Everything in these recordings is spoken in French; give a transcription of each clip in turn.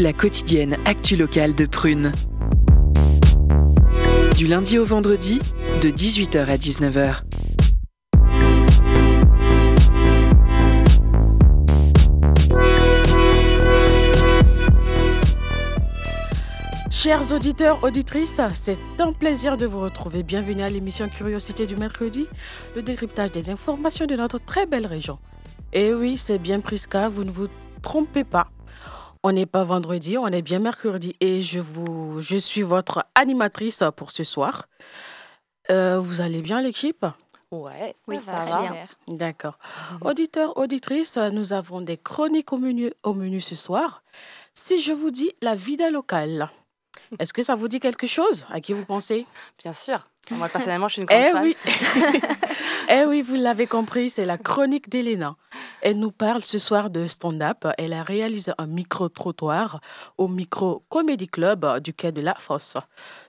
La quotidienne actu locale de Prune. Du lundi au vendredi, de 18h à 19h. Chers auditeurs, auditrices, c'est un plaisir de vous retrouver. Bienvenue à l'émission Curiosité du mercredi, le décryptage des informations de notre très belle région. Et oui, c'est bien Prisca, vous ne vous trompez pas. On n'est pas vendredi, on est bien mercredi et je, vous, je suis votre animatrice pour ce soir. Euh, vous allez bien l'équipe? Ouais, Oui, ça, ça va. va. bien. D'accord. Auditeurs, auditrices, nous avons des chroniques au menu, au menu ce soir. Si je vous dis la vida locale, est-ce que ça vous dit quelque chose? À qui vous pensez? Bien sûr. Moi, personnellement, je suis une grande Eh fan. oui, eh oui, vous l'avez compris, c'est la chronique d'Elena. Elle nous parle ce soir de stand-up. Elle a réalisé un micro-trottoir au Micro Comedy Club du quai de la Fosse.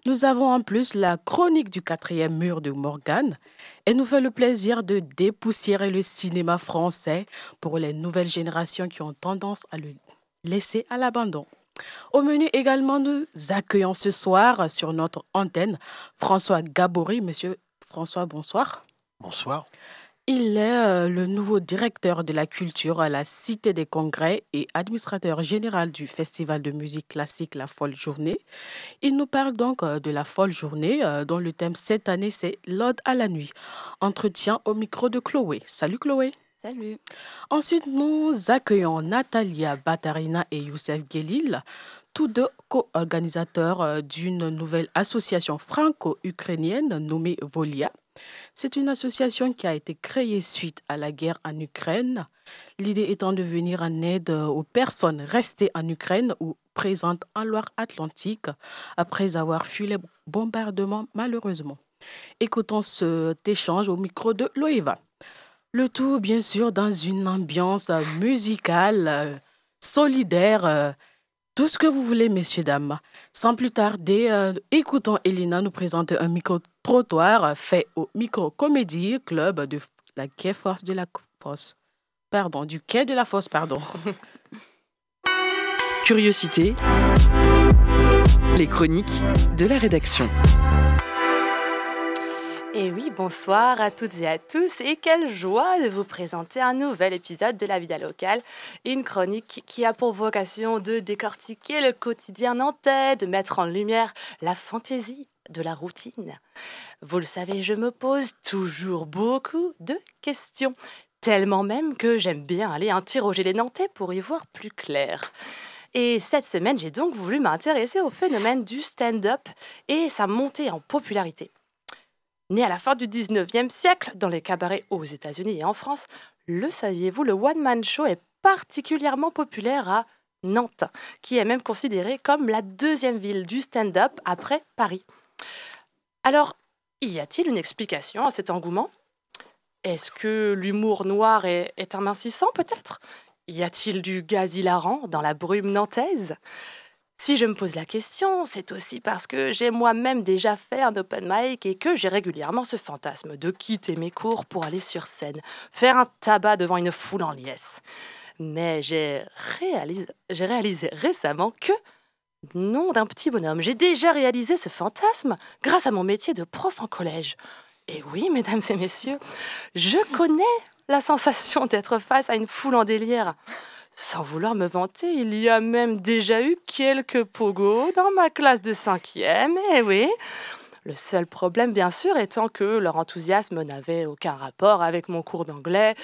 Nous avons en plus la chronique du quatrième mur de Morgane. Elle nous fait le plaisir de dépoussiérer le cinéma français pour les nouvelles générations qui ont tendance à le laisser à l'abandon. Au menu également, nous accueillons ce soir sur notre antenne François Gabory. Monsieur François, bonsoir. Bonsoir. Il est euh, le nouveau directeur de la culture à la Cité des Congrès et administrateur général du Festival de musique classique La Folle Journée. Il nous parle donc euh, de la Folle Journée euh, dont le thème cette année c'est L'Ode à la nuit. Entretien au micro de Chloé. Salut Chloé. Ensuite, nous accueillons Natalia Batarina et Youssef Gelil, tous deux co-organisateurs euh, d'une nouvelle association franco-ukrainienne nommée Volia. C'est une association qui a été créée suite à la guerre en Ukraine, l'idée étant de venir en aide aux personnes restées en Ukraine ou présentes en Loire-Atlantique après avoir fui les bombardements malheureusement. Écoutons cet échange au micro de Loeva. Le tout, bien sûr, dans une ambiance musicale, solidaire, tout ce que vous voulez, messieurs, dames. Sans plus tarder, euh, écoutons Elina nous présenter un micro-trottoir fait au Micro-Comédie Club de la Quai Force de la Fosse. Pardon, du Quai de la Fosse, pardon. Curiosité, les chroniques de la rédaction. Et oui, bonsoir à toutes et à tous. Et quelle joie de vous présenter un nouvel épisode de La Vida Locale. Une chronique qui a pour vocation de décortiquer le quotidien nantais, de mettre en lumière la fantaisie de la routine. Vous le savez, je me pose toujours beaucoup de questions. Tellement même que j'aime bien aller interroger les Nantais pour y voir plus clair. Et cette semaine, j'ai donc voulu m'intéresser au phénomène du stand-up et sa montée en popularité. Né à la fin du 19e siècle dans les cabarets aux États-Unis et en France, le saviez-vous, le one-man show est particulièrement populaire à Nantes, qui est même considérée comme la deuxième ville du stand-up après Paris. Alors, y a-t-il une explication à cet engouement? Est-ce que l'humour noir est, est amincissant peut-être? Y a-t-il du gaz hilarant dans la brume nantaise? Si je me pose la question, c'est aussi parce que j'ai moi-même déjà fait un open mic et que j'ai régulièrement ce fantasme de quitter mes cours pour aller sur scène, faire un tabac devant une foule en liesse. Mais j'ai réalisé, récemment que, nom d'un petit bonhomme, j'ai déjà réalisé ce fantasme grâce à mon métier de prof en collège. Et oui, mesdames et messieurs, je connais la sensation d'être face à une foule en délire. Sans vouloir me vanter, il y a même déjà eu quelques pogos dans ma classe de cinquième, et oui. Le seul problème, bien sûr, étant que leur enthousiasme n'avait aucun rapport avec mon cours d'anglais,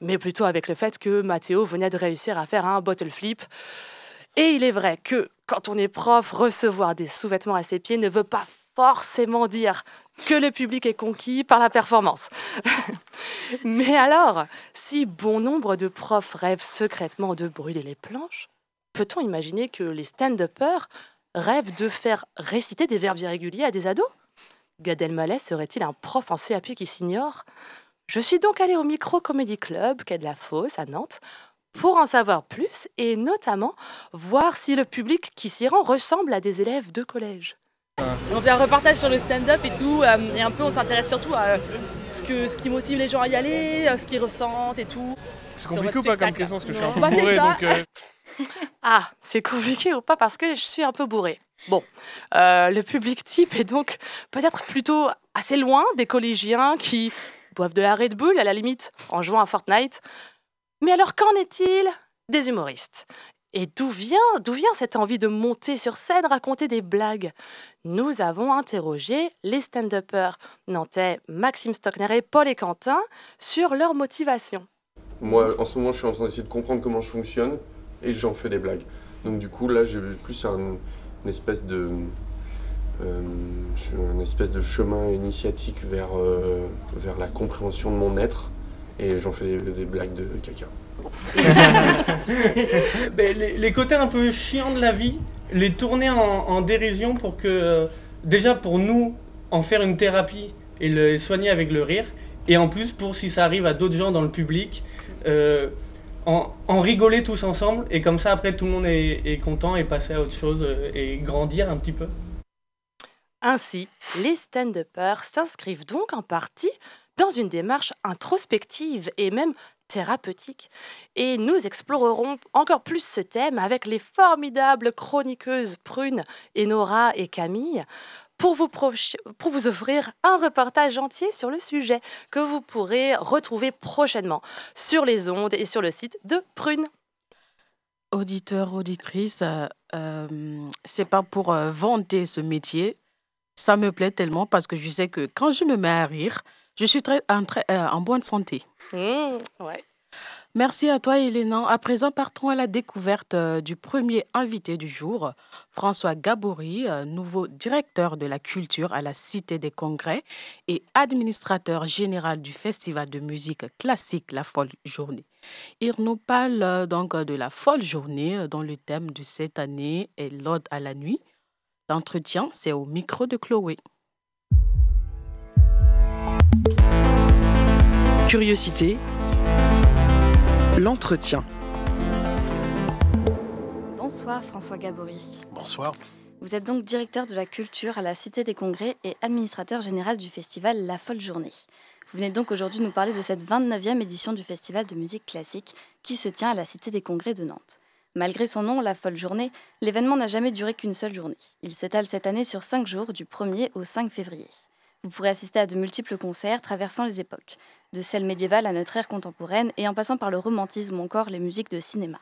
mais plutôt avec le fait que Mathéo venait de réussir à faire un bottle flip. Et il est vrai que, quand on est prof, recevoir des sous-vêtements à ses pieds ne veut pas forcément dire que le public est conquis par la performance. Mais alors, si bon nombre de profs rêvent secrètement de brûler les planches, peut-on imaginer que les stand-uppers rêvent de faire réciter des verbes irréguliers à des ados? Gad Elmaleh serait-il un prof en CAP qui s'ignore? Je suis donc allée au Micro Comedy Club, quai de la Fosse, à Nantes, pour en savoir plus et notamment voir si le public qui s'y rend ressemble à des élèves de collège. On fait un reportage sur le stand-up et tout, euh, et un peu on s'intéresse surtout à euh, ce, que, ce qui motive les gens à y aller, euh, ce qu'ils ressentent et tout. C'est compliqué ou pas comme question parce que je suis un peu Bah, c'est bourré ça. donc. euh, Ah, c'est compliqué ou pas parce que je suis un peu bourrée. Bon, euh, le public type est donc peut-être plutôt assez loin des collégiens qui boivent de la Red Bull à la limite en jouant à Fortnite. Mais alors qu'en est-il des humoristes? Et d'où vient, d'où vient cette envie de monter sur scène, raconter des blagues? Nous avons interrogé les stand-uppers nantais Maxime Stockner et Paul et Quentin sur leur motivation. Moi, en ce moment, je suis en train d'essayer de comprendre comment je fonctionne et j'en fais des blagues. Donc, du coup, là, j'ai plus un, une espèce de. euh, un espèce de chemin initiatique vers, euh, vers la compréhension de mon être et j'en fais des blagues de caca. Ben, les, côtés un peu chiants de la vie, les tourner en, dérision pour que, euh, déjà pour nous, en faire une thérapie et le soigner avec le rire, et en plus pour si ça arrive à d'autres gens dans le public, euh, en, en rigoler tous ensemble, et comme ça après tout le monde est, est content et passer à autre chose euh, et grandir un petit peu. Ainsi, les stand-uppers s'inscrivent donc en partie dans une démarche introspective et même thérapeutique. Et nous explorerons encore plus ce thème avec les formidables chroniqueuses Prune, Enora et Camille pour vous, pour vous offrir un reportage entier sur le sujet que vous pourrez retrouver prochainement sur les ondes et sur le site de Prune. Auditeurs, auditrices, euh, euh, c'est pas pour euh, vanter ce métier. Ça me plaît tellement parce que je sais que quand je me mets à rire, je suis très, en, très- euh, en bonne santé. Mmh, ouais. Merci à toi, Elena. À présent, partons à la découverte euh, du premier invité du jour, François Gabory, euh, nouveau directeur de la culture à la Cité des Congrès et administrateur général du Festival de musique classique La Folle Journée. Il nous parle donc de la Folle Journée dont le thème de cette année est l'Ode à la nuit. L'entretien, c'est au micro de Chloé. Curiosité. L'entretien. Bonsoir François Gabory. Bonsoir. Vous êtes donc directeur de la culture à la Cité des Congrès et administrateur général du festival La Folle Journée. Vous venez donc aujourd'hui nous parler de cette 29e édition du festival de musique classique qui se tient à la Cité des Congrès de Nantes. Malgré son nom, La Folle Journée, l'événement n'a jamais duré qu'une seule journée. Il s'étale cette année sur 5 jours, du 1er au 5 février. Vous pourrez assister à de multiples concerts traversant les époques, de celle médiévale à notre ère contemporaine et en passant par le romantisme ou encore les musiques de cinéma.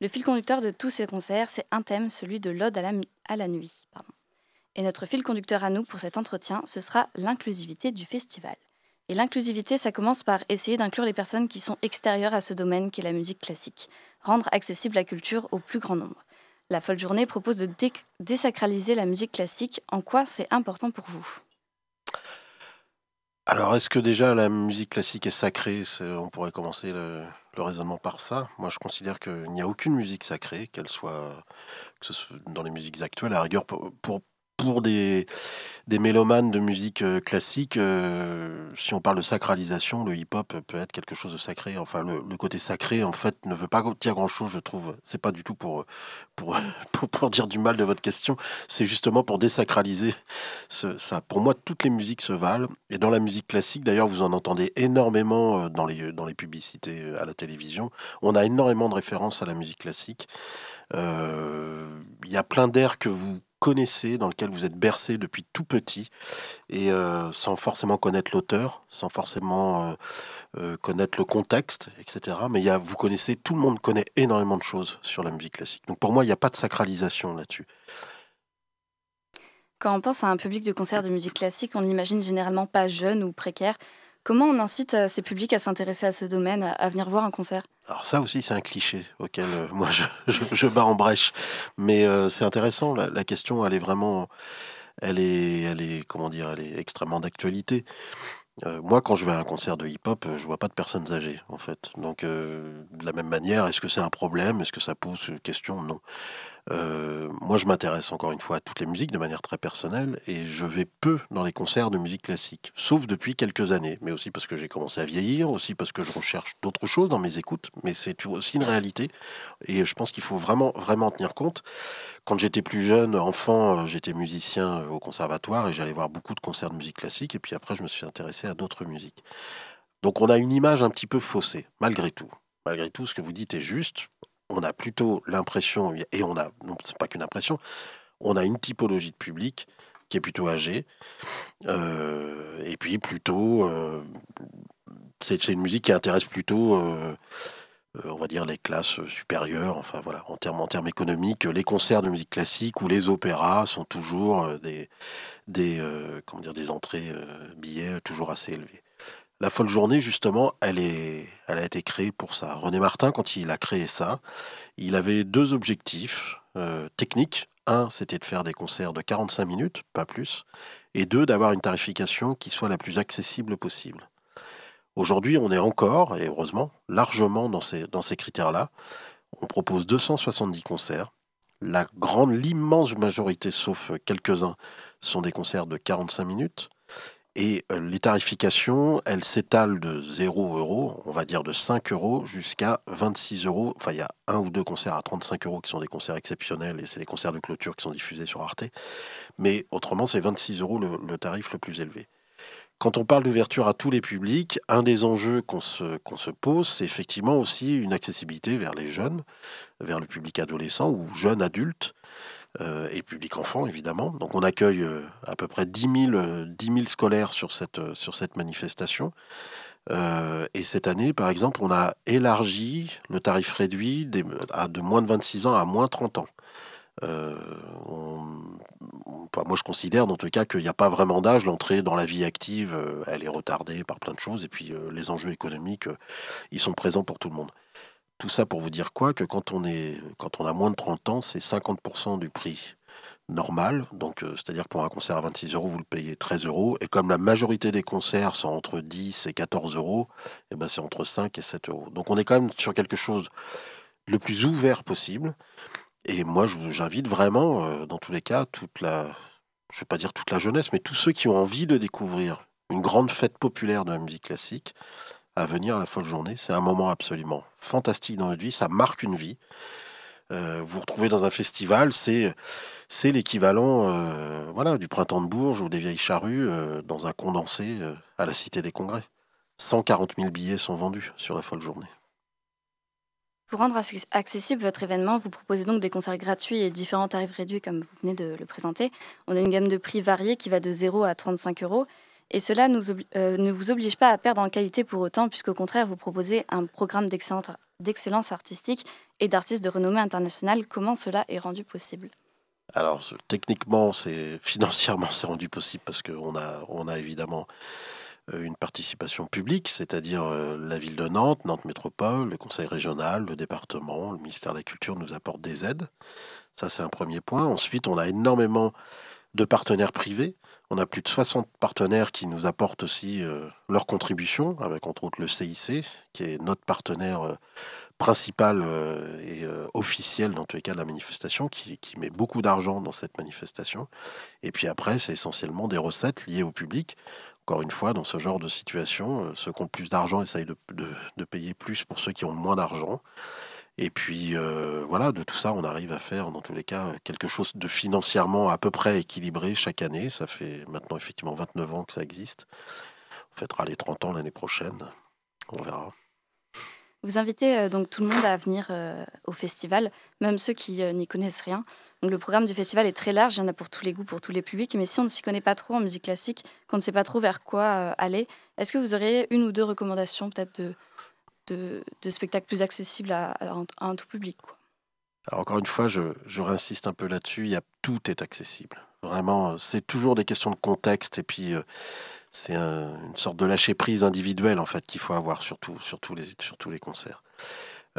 Le fil conducteur de tous ces concerts, c'est un thème, celui de l'Ode à la, nuit. Et notre fil conducteur à nous pour cet entretien, ce sera l'inclusivité du festival. Et l'inclusivité, ça commence par essayer d'inclure les personnes qui sont extérieures à ce domaine qu'est la musique classique, rendre accessible la culture au plus grand nombre. La folle journée propose de dé- désacraliser la musique classique. En quoi c'est important pour vous? Alors, est-ce que déjà la musique classique est sacrée? On pourrait commencer le, raisonnement par ça. Moi, je considère qu'il n'y a aucune musique sacrée, qu'elle soit, que soit dans les musiques actuelles. À rigueur, pour, pour des, mélomanes de musique euh, classique, euh, si on parle de sacralisation, le hip-hop peut être quelque chose de sacré. Enfin, le, côté sacré, en fait, ne veut pas dire grand-chose, je trouve. C'est pas du tout pour, pour, pour, pour dire du mal de votre question. C'est justement pour désacraliser ça. Pour moi, toutes les musiques se valent. Et dans la musique classique, d'ailleurs, vous en entendez énormément euh, dans les, dans les publicités euh, à la télévision. On a énormément de références à la musique classique. Euh, Il y a plein d'airs que vous connaissez, dans lesquels vous êtes bercé depuis tout petit, et euh, sans forcément connaître l'auteur, sans forcément euh, euh, connaître le contexte, etc. Mais y a, vous connaissez, tout le monde connaît énormément de choses sur la musique classique. Donc pour moi, il n'y a pas de sacralisation là-dessus. Quand on pense à un public de concert de musique classique, on l'imagine généralement pas jeune ou précaire. Comment on incite euh, ces publics à s'intéresser à ce domaine, à- venir voir un concert? Alors ça aussi, c'est un cliché auquel euh, moi je, je, bats en brèche. Mais euh, c'est intéressant, la, question, elle est vraiment, elle est, elle est, comment dire, elle est extrêmement d'actualité. Moi, quand je vais à un concert de hip-hop, je vois pas de personnes âgées, en fait. Donc, de la même manière, est-ce que c'est un problème? Est-ce que ça pose question? Non. Euh, moi, je m'intéresse encore une fois à toutes les musiques de manière très personnelle et je vais peu dans les concerts de musique classique, sauf depuis quelques années, mais aussi parce que j'ai commencé à vieillir, aussi parce que je recherche d'autres choses dans mes écoutes, mais c'est aussi une réalité et je pense qu'il faut vraiment, vraiment en tenir compte. Quand j'étais plus jeune, enfant, euh, j'étais musicien euh, au conservatoire et j'allais voir beaucoup de concerts de musique classique et puis après, je me suis intéressé à d'autres musiques. Donc, on a une image un petit peu faussée, malgré tout. malgré tout, ce que vous dites est juste. On a plutôt l'impression, et on a, non, c'est pas qu'une impression, on a une typologie de public qui est plutôt âgé, euh, et puis plutôt, euh, c'est une musique qui intéresse plutôt, euh, on va dire, les classes supérieures, enfin voilà, en termes, économiques, les concerts de musique classique ou les opéras sont toujours des, des, des entrées billets toujours assez élevées. La folle journée, justement, elle, a été créée pour ça. René Martin, quand il a créé ça, il avait deux objectifs techniques. Un, c'était de faire des concerts de 45 minutes, pas plus. Et deux, d'avoir une tarification qui soit la plus accessible possible. Aujourd'hui, on est encore, et heureusement, largement dans ces, dans ces critères-là. On propose 270 concerts. La grande, l'immense majorité, sauf quelques-uns, sont des concerts de 45 minutes. Et euh, les tarifications, elles s'étalent de 0 euros, on va dire de 5 euros, jusqu'à 26 euros. Enfin, il y a un ou deux concerts à 35 euros qui sont des concerts exceptionnels et c'est des concerts de clôture qui sont diffusés sur Arte. Mais autrement, c'est 26 euros le, tarif le plus élevé. Quand on parle d'ouverture à tous les publics, un des enjeux qu'on se, se pose, c'est effectivement aussi une accessibilité vers les jeunes, vers le public adolescent ou jeune adulte. Euh, et public enfant, évidemment. Donc on accueille euh, à peu près 10 000, euh, scolaires sur cette, sur cette manifestation. et cette année, par exemple, on a élargi le tarif réduit de moins de 26 ans à moins 30 ans. moi, je considère, dans tout cas, qu'il n'y a pas vraiment d'âge. L'entrée dans la vie active, elle est retardée par plein de choses. Et puis, les enjeux économiques, ils sont présents pour tout le monde. Tout ça pour vous dire quoi? Que quand on, a moins de 30 ans, c'est 50% du prix normal. Donc, euh, c'est-à-dire pour un concert à 26 euros, vous le payez 13 euros. Et comme la majorité des concerts sont entre 10 et 14 euros, eh ben c'est entre 5 et 7 euros. Donc, on est quand même sur quelque chose le plus ouvert possible. Et moi, j'invite vraiment, euh, dans tous les cas, toute la, je vais pas dire toute la jeunesse, mais tous ceux qui ont envie de découvrir une grande fête populaire de la musique classique, à venir la folle journée. C'est un moment absolument fantastique dans notre vie, ça marque une vie. Euh, vous retrouvez dans un festival, c'est l'équivalent euh, du printemps de Bourges ou des vieilles charrues euh, dans un condensé à la Cité des Congrès. 140 000 billets sont vendus sur la folle journée. Pour rendre accessible votre événement, vous proposez donc des concerts gratuits et différents tarifs réduits comme vous venez de le présenter. On a une gamme de prix variée qui va de 0 à 35 euros et cela euh, ne vous oblige pas à perdre en qualité pour autant, puisqu'au contraire, vous proposez un programme d'excellence artistique et d'artistes de renommée internationale. Comment cela est rendu possible? Alors, techniquement, financièrement, c'est rendu possible parce qu'on a, on évidemment euh, une participation publique, c'est-à-dire euh, la ville de Nantes, Nantes Métropole, le conseil régional, le département, le ministère de la Culture nous apporte des aides. Ça, c'est un premier point. Ensuite, on a énormément de partenaires privés on a plus de 60 partenaires qui nous apportent aussi euh, leur contribution, avec entre autres le CIC, qui est notre partenaire euh, principal euh, et officiel dans tous les cas de la manifestation, qui, met beaucoup d'argent dans cette manifestation. Et puis après, c'est essentiellement des recettes liées au public. Encore une fois, dans ce genre de situation, ceux qui ont plus d'argent essayent de, payer plus pour ceux qui ont moins d'argent. Et puis euh, voilà, de tout ça, on arrive à faire dans tous les cas quelque chose de financièrement à peu près équilibré chaque année. Ça fait maintenant effectivement 29 ans que ça existe. On fêtera les 30 ans l'année prochaine. On verra. Vous invitez euh, donc tout le monde à venir euh, au festival, même ceux qui n'y connaissent rien. Donc le programme du festival est très large, il y en a pour tous les goûts, pour tous les publics. Mais si on ne s'y connaît pas trop en musique classique, qu'on ne sait pas trop vers quoi aller, est-ce que vous auriez une ou deux recommandations peut-être de, de, spectacles plus accessibles à, un, tout public. encore une fois, je, réinsiste un peu là-dessus, tout est accessible. Vraiment, c'est toujours des questions de contexte et puis euh, c'est une sorte de lâcher prise individuelle en fait qu'il faut avoir surtout sur tous les, concerts.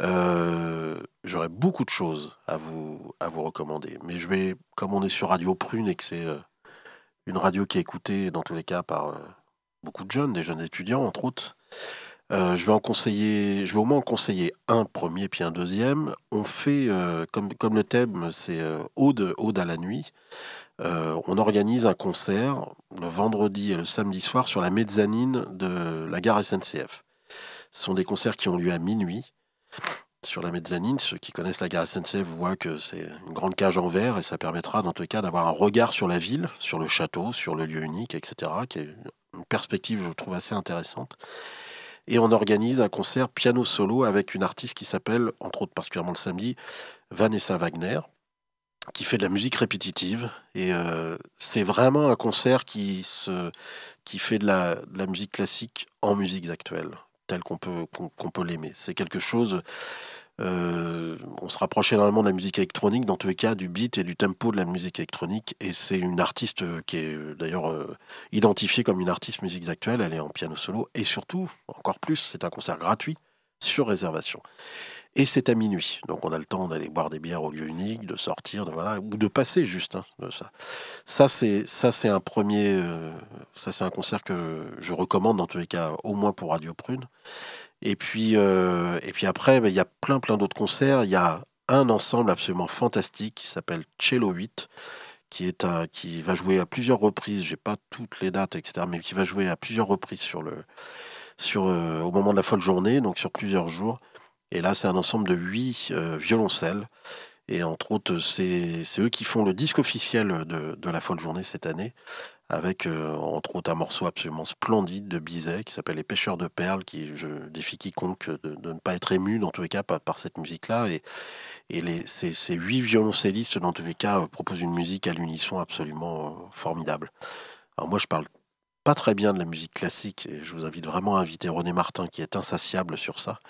Euh, j'aurais beaucoup de choses à vous, à vous recommander, mais je vais, comme on est sur Radio Prune et que c'est euh, une radio qui est écoutée dans tous les cas par beaucoup de jeunes, des jeunes étudiants entre autres, euh, je vais en conseiller, je vais au moins en conseiller un premier puis un deuxième. On fait, euh, comme, comme le thème c'est euh, Ode à la nuit, on organise un concert le vendredi et le samedi soir sur la mezzanine de la gare SNCF. Ce sont des concerts qui ont lieu à minuit sur la mezzanine. Ceux qui connaissent la gare SNCF voient que c'est une grande cage en verre et ça permettra dans tous les cas d'avoir un regard sur la ville, sur le château, sur le lieu unique, etc., qui est une perspective, je trouve, assez intéressante. Et on organise un concert piano solo avec une artiste qui s'appelle, entre autres particulièrement le samedi, Vanessa Wagner, qui fait de la musique répétitive. Et euh, c'est vraiment un concert qui, se, qui fait de la, musique classique en musiques actuelles, telle qu'on peut, qu'on peut l'aimer. C'est quelque chose euh, on se rapproche énormément de la musique électronique, dans tous les cas du beat et du tempo de la musique électronique. Et c'est une artiste euh, qui est euh, d'ailleurs identifiée comme une artiste musique actuelle. Elle est en piano solo. Et surtout, encore plus, c'est un concert gratuit sur réservation. Et c'est à minuit. Donc on a le temps d'aller boire des bières au lieu unique, de sortir, de, voilà, ou de passer juste. Hein, de ça, ça c'est ça c'est un premier, ça c'est un concert que je recommande dans tous les cas, au moins pour Radio Prune. Et puis, euh, et puis après, ben, il y a plein, plein d'autres concerts. Il y a un ensemble absolument fantastique qui s'appelle Cello 8, qui, est un, qui va jouer à plusieurs reprises. J'ai pas toutes les dates, etc., mais qui va jouer à plusieurs reprises sur le, sur, euh, au moment de la folle journée, donc sur plusieurs jours. Et là, c'est un ensemble de huit euh, violoncelles. Et entre autres, c'est eux qui font le disque officiel de, de la folle journée cette année avec euh, entre autres un morceau absolument splendide de Bizet qui s'appelle Les pêcheurs de perles, qui je défie quiconque de, ne pas être ému dans tous les cas par, cette musique-là. Et, les, ces, ces, huit violoncellistes dans tous les cas euh, proposent une musique à l'unisson absolument euh, formidable. Alors moi je parle pas très bien de la musique classique et je vous invite vraiment à inviter René Martin qui est insatiable sur ça.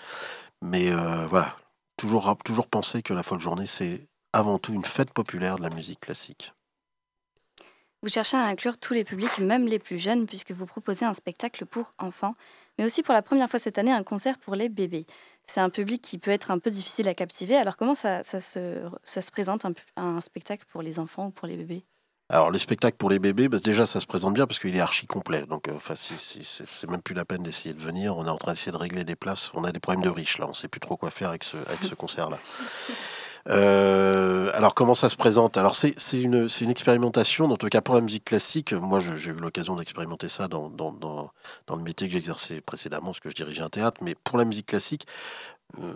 Mais voilà, toujours, toujours penser que la folle journée c'est avant tout une fête populaire de la musique classique. Vous cherchez à inclure tous les publics, même les plus jeunes, puisque vous proposez un spectacle pour enfants, mais aussi pour la première fois cette année un concert pour les bébés. C'est un public qui peut être un peu difficile à captiver. Alors comment ça, se, ça se, présente un, spectacle pour les enfants ou pour les bébés? Alors, le spectacle pour les bébés, bah, déjà, ça se présente bien parce qu'il est archi complet. Donc, euh, enfin, c'est même plus la peine d'essayer de venir. On est en train d'essayer de régler des places. On a des problèmes de riches, là. On ne sait plus trop quoi faire avec ce, avec ce concert-là. Euh, alors comment ça se présente? Alors c'est une, expérimentation, en tout cas pour la musique classique. Moi j'ai eu l'occasion d'expérimenter ça dans, le métier que j'exerçais précédemment, parce que je dirigeais un théâtre. Mais pour la musique classique, euh,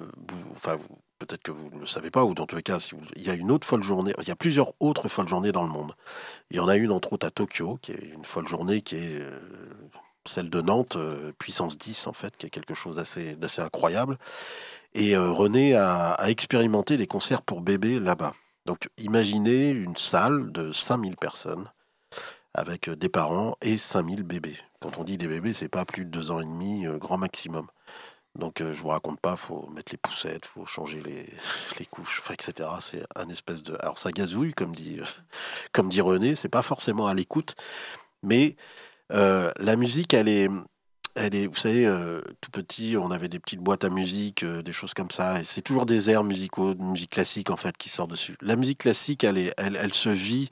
enfin peut-être que vous ne le savez pas, ou dans tous les cas, il y a une autre folle journée, il y a plusieurs autres folles journées dans le monde. Il y en a une entre autres à Tokyo, qui est une folle journée qui est euh, celle de Nantes, puissance 10 en fait, qui est quelque chose d'assez incroyable. Et euh, René a, expérimenté les concerts pour bébés là-bas. Donc imaginez une salle de 5000 personnes avec euh, des parents et 5000 bébés. Quand on dit des bébés, c'est pas plus de deux ans et demi, euh, grand maximum. Donc je vous raconte pas, faut mettre les poussettes, faut changer les, les couches, etc. C'est un espèce de, alors ça gazouille comme dit comme dit René, c'est pas forcément à l'écoute, mais la musique elle est elle est, vous savez, euh, tout petit, on avait des petites boîtes à musique, euh, des choses comme ça, et c'est toujours des airs musicaux, de musique classique en fait, qui sortent dessus. La musique classique, elle, est, elle, elle se vit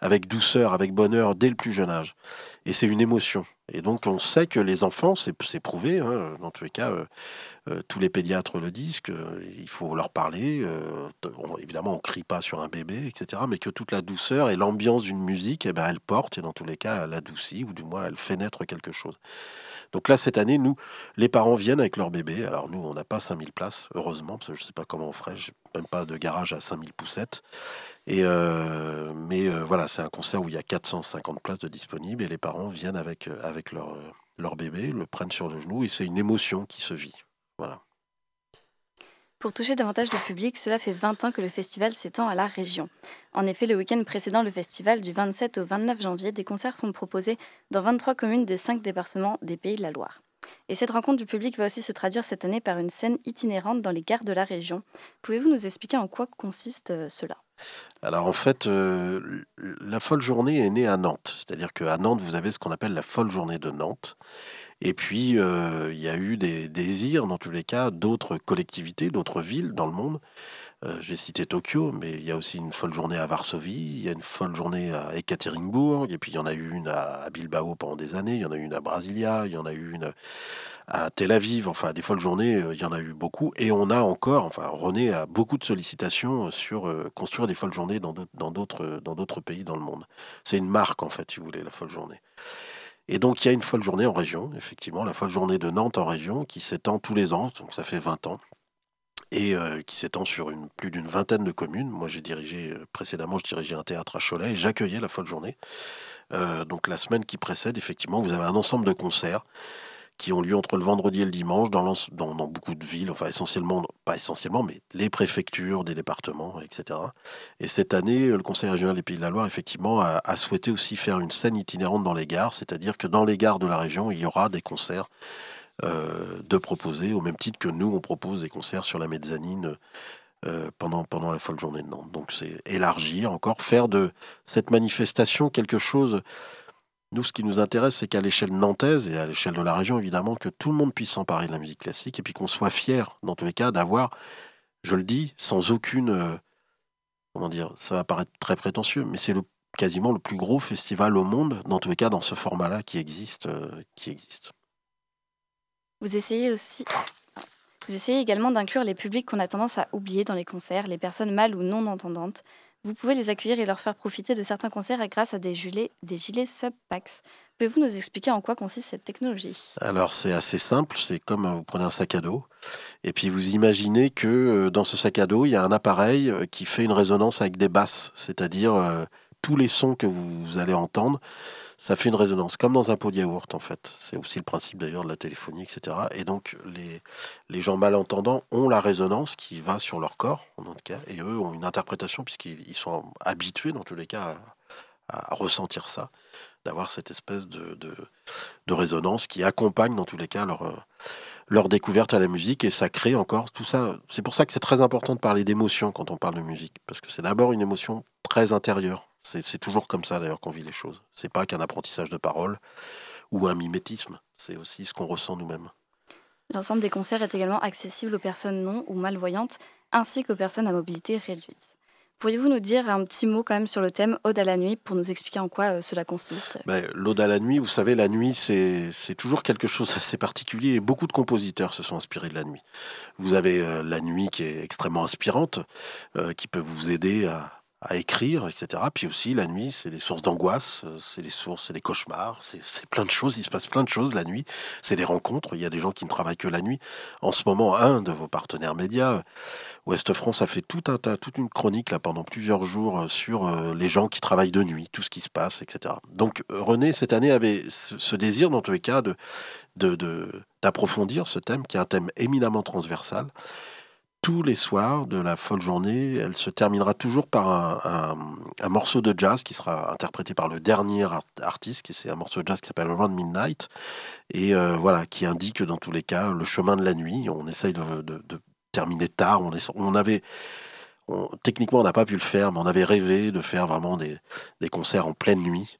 avec douceur, avec bonheur dès le plus jeune âge, et c'est une émotion. Et donc on sait que les enfants, c'est prouvé, hein, dans tous les cas, euh, tous les pédiatres le disent, qu'il faut leur parler. évidemment, on crie pas sur un bébé, etc. Mais que toute la douceur et l'ambiance d'une musique, eh ben, elle porte, et dans tous les cas, elle adoucit, ou du moins, elle fait naître quelque chose. Donc là, cette année, nous, les parents viennent avec leur bébé. Alors nous, on n'a pas 5000 places, heureusement, parce que je ne sais pas comment on ferait. Je même pas de garage à 5000 poussettes. Et euh, mais euh, voilà, c'est un concert où il y a 450 places de disponibles et les parents viennent avec, euh, avec leur, leur bébé, le prennent sur le genou et c'est une émotion qui se vit. Voilà. Pour toucher davantage de public, cela fait 20 ans que le festival s'étend à la région. En effet, le week-end précédent le festival, du 27 au 29 janvier, des concerts sont proposés dans 23 communes des 5 départements des Pays de la Loire. Et cette rencontre du public va aussi se traduire cette année par une scène itinérante dans les gares de la région. Pouvez-vous nous expliquer en quoi consiste euh, cela? Alors en fait, euh, la folle journée est née à Nantes. C'est-à-dire qu'à Nantes, vous avez ce qu'on appelle la folle journée de Nantes. Et puis, euh, il y a eu des désirs, dans tous les cas, d'autres collectivités, d'autres villes dans le monde. Euh, j'ai cité Tokyo, mais il y a aussi une folle journée à Varsovie, il y a une folle journée à Ekaterinbourg, et puis il y en a eu une à, Bilbao pendant des années, il y en a eu une à Brasilia, il y en a eu une à Tel Aviv, enfin des folles journées, euh, il y en a eu beaucoup, et on a encore, enfin René a beaucoup de sollicitations sur construire des folles journées dans d'autres, dans d'autres pays dans le monde. C'est une marque en fait, si vous voulez, la folle journée. Et donc il y a une folle journée en région, effectivement, la folle journée de Nantes en région, qui s'étend tous les ans, donc ça fait 20 ans, et euh, qui s'étend sur plus d'une vingtaine de communes. Moi j'ai dirigé, euh, précédemment je dirigeais un théâtre à Cholet, et j'accueillais la folle journée. Euh, donc la semaine qui précède, effectivement, vous avez un ensemble de concerts qui ont lieu entre le vendredi et le dimanche dans, beaucoup de villes, enfin essentiellement, pas essentiellement, mais les préfectures des départements, etc. Et cette année, le Conseil régional des Pays de la Loire, effectivement, a, a souhaité aussi faire une scène itinérante dans les gares, c'est-à-dire que dans les gares de la région, il y aura des concerts euh, de proposer, au même titre que nous, on propose des concerts sur la mezzanine euh, pendant, pendant la folle journée de Nantes. Donc c'est élargir encore, faire de cette manifestation quelque chose nous, ce qui nous intéresse, c'est qu'à l'échelle nantaise et à l'échelle de la région, évidemment, que tout le monde puisse s'emparer de la musique classique et puis qu'on soit fier, dans tous les cas, d'avoir, je le dis, sans aucune. Euh, comment dire Ça va paraître très prétentieux, mais c'est quasiment le plus gros festival au monde, dans tous les cas, dans ce format-là qui existe. Euh, qui existe. Vous essayez aussi. Vous essayez également d'inclure les publics qu'on a tendance à oublier dans les concerts, les personnes mal ou non entendantes, vous pouvez les accueillir et leur faire profiter de certains concerts grâce à des gilets, des gilets sub-packs. Pouvez-vous nous expliquer en quoi consiste cette technologie? Alors c'est assez simple, c'est comme euh, vous prenez un sac à dos et puis vous imaginez que euh, dans ce sac à dos, il y a un appareil euh, qui fait une résonance avec des basses, c'est-à-dire tous les sons que vous allez entendre ça fait une résonance, comme dans un pot de yaourt en fait. C'est aussi le principe d'ailleurs de la téléphonie, etc. Et donc les, les gens malentendants ont la résonance qui va sur leur corps, en tout cas, et eux ont une interprétation puisqu'ils sont habitués dans tous les cas à, ressentir ça, d'avoir cette espèce de, de, résonance qui accompagne dans tous les cas leur, leur découverte à la musique et ça crée encore tout ça. C'est pour ça que c'est très important de parler d'émotion quand on parle de musique, parce que c'est d'abord une émotion très intérieure c'est toujours comme ça d'ailleurs qu'on vit les choses. C'est pas qu'un apprentissage de parole ou un mimétisme, c'est aussi ce qu'on ressent nous-mêmes. L'ensemble des concerts est également accessible aux personnes non ou malvoyantes ainsi qu'aux personnes à mobilité réduite. Pourriez-vous nous dire un petit mot quand même sur le thème Ode à la nuit pour nous expliquer en quoi euh, cela consiste? Ben, L'Ode à la nuit, vous savez, la nuit, c'est toujours quelque chose d'assez particulier et beaucoup de compositeurs se sont inspirés de la nuit. Vous avez euh, la nuit qui est extrêmement inspirante, euh, qui peut vous aider à, à écrire, etc. Puis aussi, la nuit, c'est des sources d'angoisse, euh, c'est des sources, c'est des cauchemars, c'est plein de choses, il se passe plein de choses la nuit. C'est des rencontres, il y a des gens qui ne travaillent que la nuit. En ce moment, un de vos partenaires médias, euh, Ouest France, a fait tout un tas, toute une chronique là pendant plusieurs jours euh, sur les gens qui travaillent de nuit, tout ce qui se passe, etc. Donc René, cette année, avait ce désir, dans tous les cas, de d'approfondir ce thème, qui est un thème éminemment transversal tous les soirs de la folle journée. Elle se terminera toujours par un, morceau de jazz qui sera interprété par le dernier artiste, qui c'est un morceau de jazz qui s'appelle Around Midnight, et euh, voilà, qui indique dans tous les cas le chemin de la nuit. On essaye de, terminer tard. On, avait techniquement, on n'a pas pu le faire, mais on avait rêvé de faire vraiment des, concerts en pleine nuit.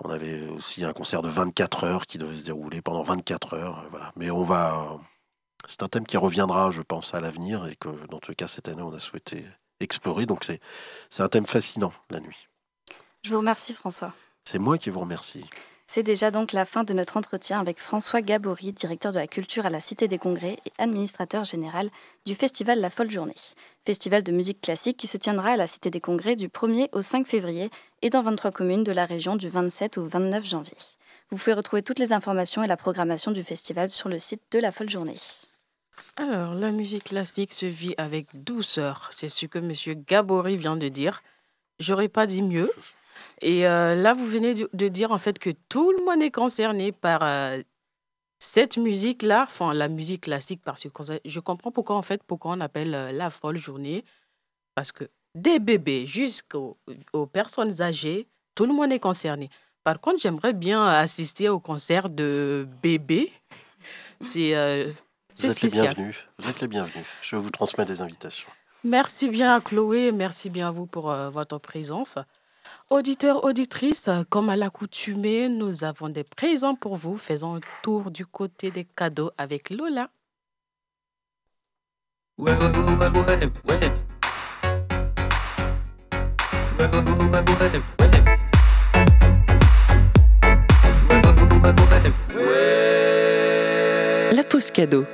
On avait aussi un concert de 24 heures qui devait se dérouler pendant 24 heures. Mais on va, c'est un thème qui reviendra, je pense, à l'avenir et que, dans tous les cas, cette année, on a souhaité explorer. Donc, c'est, c'est un thème fascinant, la nuit. Je vous remercie, François. C'est moi qui vous remercie. C'est déjà donc la fin de notre entretien avec François Gabory, directeur de la culture à la Cité des Congrès et administrateur général du festival La Folle Journée. Festival de musique classique qui se tiendra à la Cité des Congrès du 1er au 5 février et dans 23 communes de la région du 27 au 29 janvier. Vous pouvez retrouver toutes les informations et la programmation du festival sur le site de La Folle Journée. Alors, la musique classique se vit avec douceur. C'est ce que M. Gabory vient de dire. J'aurais pas dit mieux. Et euh, là, vous venez de dire en fait que tout le monde est concerné par euh, cette musique-là, enfin la musique classique, je comprends pourquoi en fait pourquoi on appelle euh, la folle journée, parce que des bébés jusqu'aux personnes âgées, tout le monde est concerné. Par contre, j'aimerais bien assister au concert de bébés. C'est vous êtes les bienvenus. Vous êtes les bienvenus. Je vous transmettre des invitations. Merci bien à Chloé, merci bien à vous pour euh, votre présence. Auditeurs, auditrices, comme à l'accoutumée, nous avons des présents pour vous. Faisons un tour du côté des cadeaux avec Lola. La pause cadeau.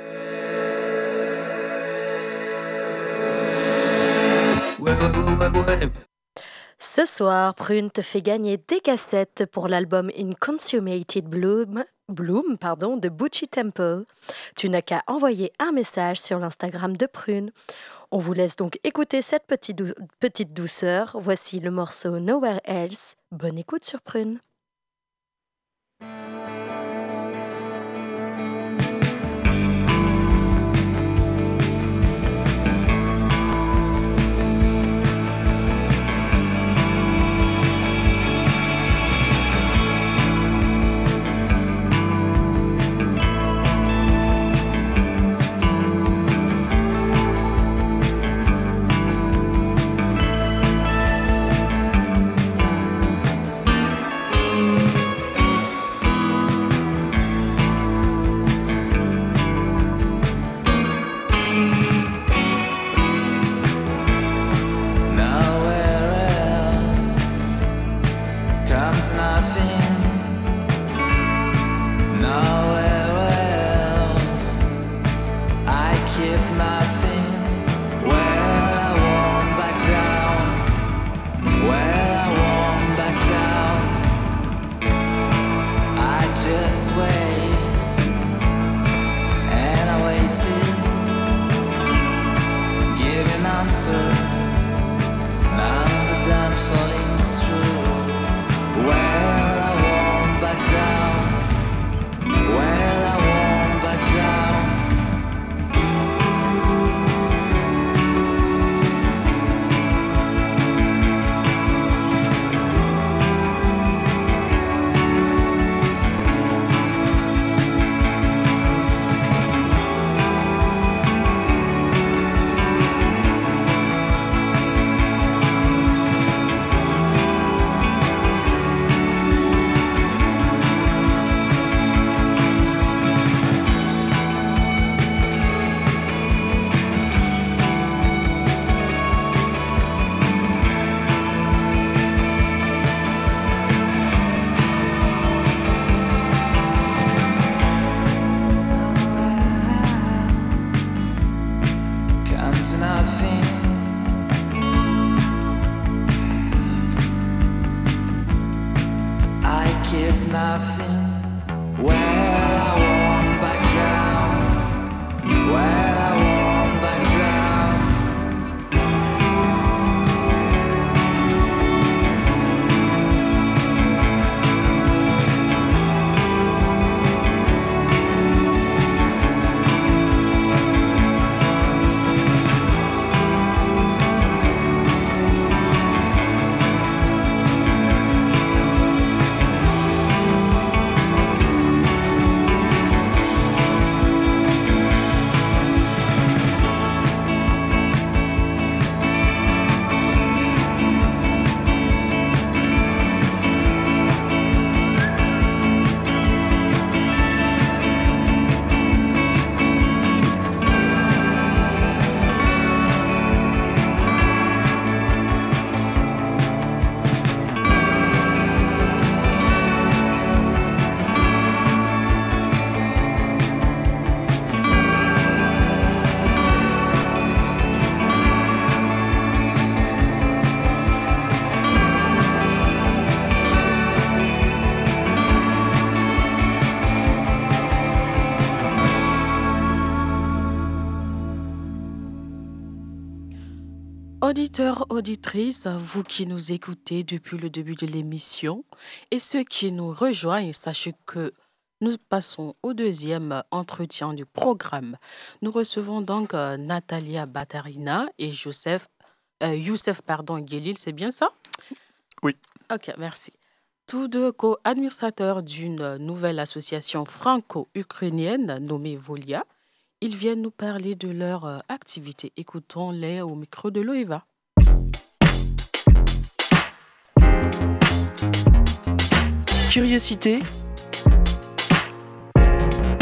Ce soir, Prune te fait gagner des cassettes pour l'album Inconsummated Bloom, Bloom de Bucci Temple. Tu n'as qu'à envoyer un message sur l'Instagram de Prune. On vous laisse donc écouter cette petite douceur. Voici le morceau Nowhere Else. Bonne écoute sur Prune. Auditeurs, auditrices, vous qui nous écoutez depuis le début de l'émission et ceux qui nous rejoignent, sachez que nous passons au deuxième entretien du programme. Nous recevons donc euh, Natalia Batarina et Joseph, euh, Youssef pardon, Guélil, c'est bien ça? Oui. Ok, merci. Tous deux co-administrateurs d'une nouvelle association franco-ukrainienne nommée Volia. Ils viennent nous parler de leur euh, activité. Écoutons-les au micro de Loeva. Curiosité.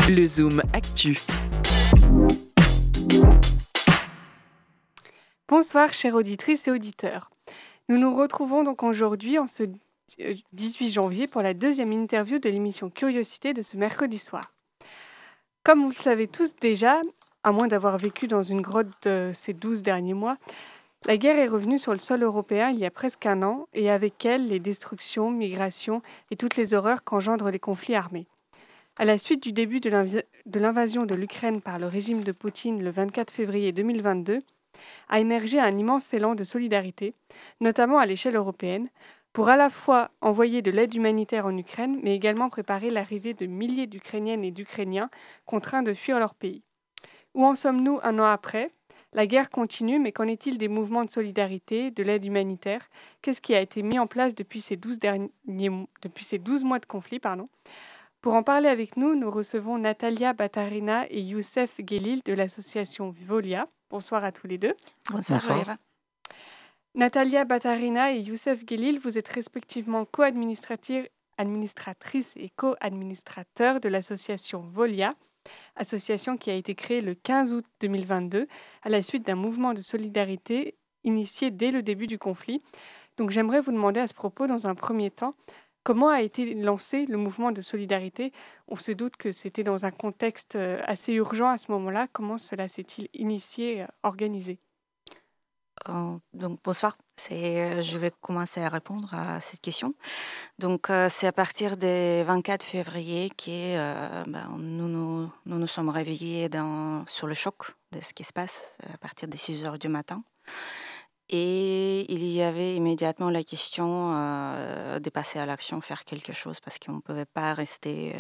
Le Zoom Actu. Bonsoir, chères auditrices et auditeurs. Nous nous retrouvons donc aujourd'hui en ce 18 janvier pour la deuxième interview de l'émission Curiosité de ce mercredi soir. Comme vous le savez tous déjà, à moins d'avoir vécu dans une grotte ces 12 derniers mois, la guerre est revenue sur le sol européen il y a presque un an, et avec elle les destructions, migrations et toutes les horreurs qu'engendrent les conflits armés. À la suite du début de l'invasion de l'Ukraine par le régime de Poutine le 24 février 2022, a émergé un immense élan de solidarité, notamment à l'échelle européenne, pour à la fois envoyer de l'aide humanitaire en Ukraine, mais également préparer l'arrivée de milliers d'Ukrainiennes et d'Ukrainiens contraints de fuir leur pays. Où en sommes-nous un an après? La guerre continue, mais qu'en est-il des mouvements de solidarité, de l'aide humanitaire? Qu'est-ce qui a été mis en place depuis ces 12, derniers, depuis ces 12 mois de conflit pardon? Pour en parler avec nous, nous recevons Natalia Batarina et Youssef Gelil de l'association Volia. Bonsoir à tous les deux. Bonsoir, Bonsoir. Natalia Batarina et Youssef Gelil, vous êtes respectivement co-administratrice et co-administrateur de l'association Volia, association qui a été créée le 15 août 2022 à la suite d'un mouvement de solidarité initié dès le début du conflit. Donc j'aimerais vous demander à ce propos, dans un premier temps, comment a été lancé le mouvement de solidarité? On se doute que c'était dans un contexte euh, assez urgent à ce moment-là. Comment cela s'est-il initié, euh, organisé? Donc bonsoir, c'est, je vais commencer à répondre à cette question. Donc euh, c'est à partir du 24 février que ben, nous, nous, sommes réveillés sur le choc de ce qui se passe à partir des 6 heures du matin. Et il y avait immédiatement la question de passer à l'action, faire quelque chose, parce qu'on ne pouvait pas rester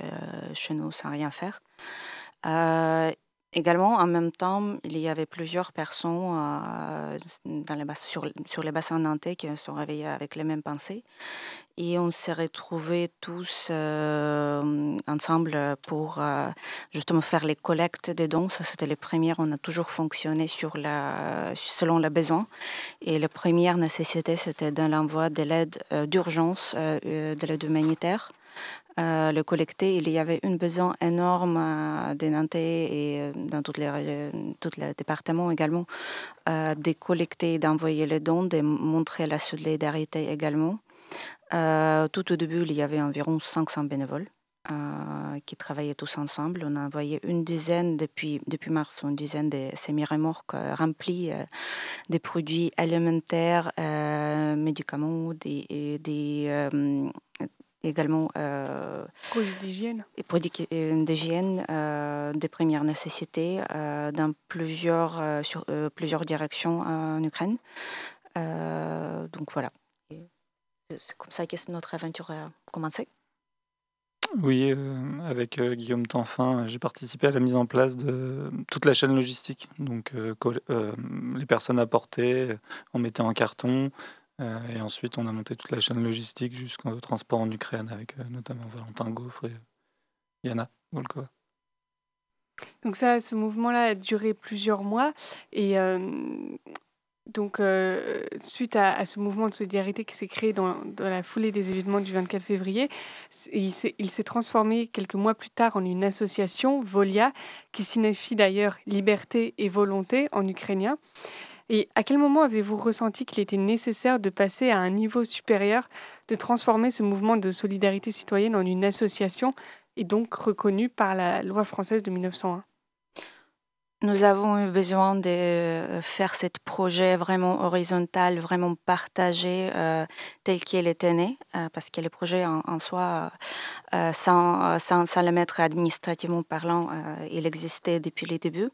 chez nous sans rien faire. Également, en même temps, il y avait plusieurs personnes euh, dans sur, les bassins nantais qui se sont réveillées avec les mêmes pensées. Et on s'est retrouvés tous euh, ensemble pour euh, justement faire les collectes des dons. Ça, c'était les premières. On a toujours fonctionné sur la, selon les besoins. Et la première nécessité, c'était de l'envoi de l'aide d'urgence, de l'aide humanitaire euh, le collecter. Il y avait une besoin énorme euh, des Nantais et euh, dans tous les, tout le département également de collecter, d'envoyer les dons, de montrer la solidarité également. tout au début, il y avait environ 500 bénévoles. qui travaillaient tous ensemble. On a envoyé une dizaine depuis, depuis mars, une dizaine de semi-remorques remplies des produits alimentaires, médicaments, des, également euh, produits d'hygiène. Produits euh, d'hygiène euh, des premières nécessités dans plusieurs, sur plusieurs directions en Ukraine. donc voilà. C'est comme ça que notre aventure a commencé. Oui, avec Guillaume Tanfin, j'ai participé à la mise en place de toute la chaîne logistique. Donc, les personnes apportées, on mettait en carton, et ensuite, on a monté toute la chaîne logistique jusqu'au transport en Ukraine avec euh, notamment Valentin Gaufre et Yana Volkova. Donc ça, ce mouvement-là a duré plusieurs mois. Et euh, donc, suite à, ce mouvement de solidarité qui s'est créé dans, la foulée des événements du 24 février, il s'est transformé quelques mois plus tard en une association, Volia, qui signifie d'ailleurs liberté et volonté en ukrainien. Et à quel moment avez-vous ressenti qu'il était nécessaire de passer à un niveau supérieur, de transformer ce mouvement de solidarité citoyenne en une association et donc reconnue par la loi française de 1901 nous avons eu besoin de euh, faire ce projet vraiment horizontal, vraiment partagé, euh, tel qu'il était né, euh, parce que le projet en, soi, sans, le mettre administrativement parlant, il existait depuis le début.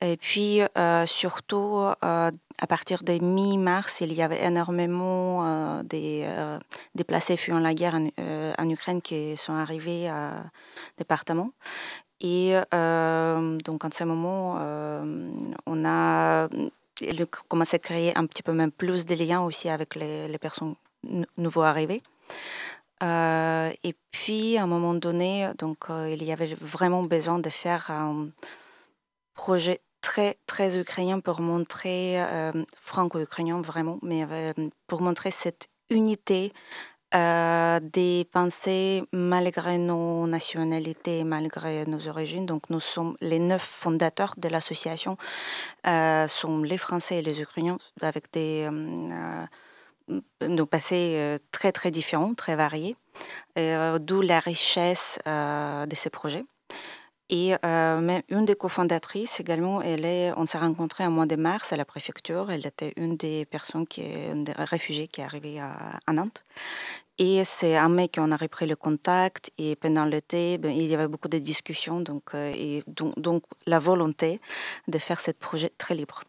Et puis, surtout, à partir de mi-mars, il y avait énormément des déplacés fuyant la guerre en, en, Ukraine qui sont arrivés à département. Et euh, donc, en ce moment, euh, on a commencé à créer un petit peu même plus de liens aussi avec les, les personnes nouveau arrivées. Euh, et puis, à un moment donné, donc, il y avait vraiment besoin de faire un projet très, très ukrainien pour montrer, franco-ukrainien vraiment, mais pour montrer cette unité euh, des pensées malgré nos nationalités, malgré nos origines. Donc nous sommes les neuf fondateurs de l'association, euh, sont les Français et les Ukrainiens avec des euh, nos passés très très différents, très variés, d'où la richesse de ces projets. Et mais une des cofondatrices également, elle est, on s'est rencontrés en mois de mars à la préfecture. Elle était une des personnes qui, une des réfugiés qui est arrivée à, à Nantes. Et c'est un mec qu'on a repris le contact et pendant l'été, ben, il y avait beaucoup de discussions, donc, euh, et donc, donc, la volonté de faire ce projet très libre.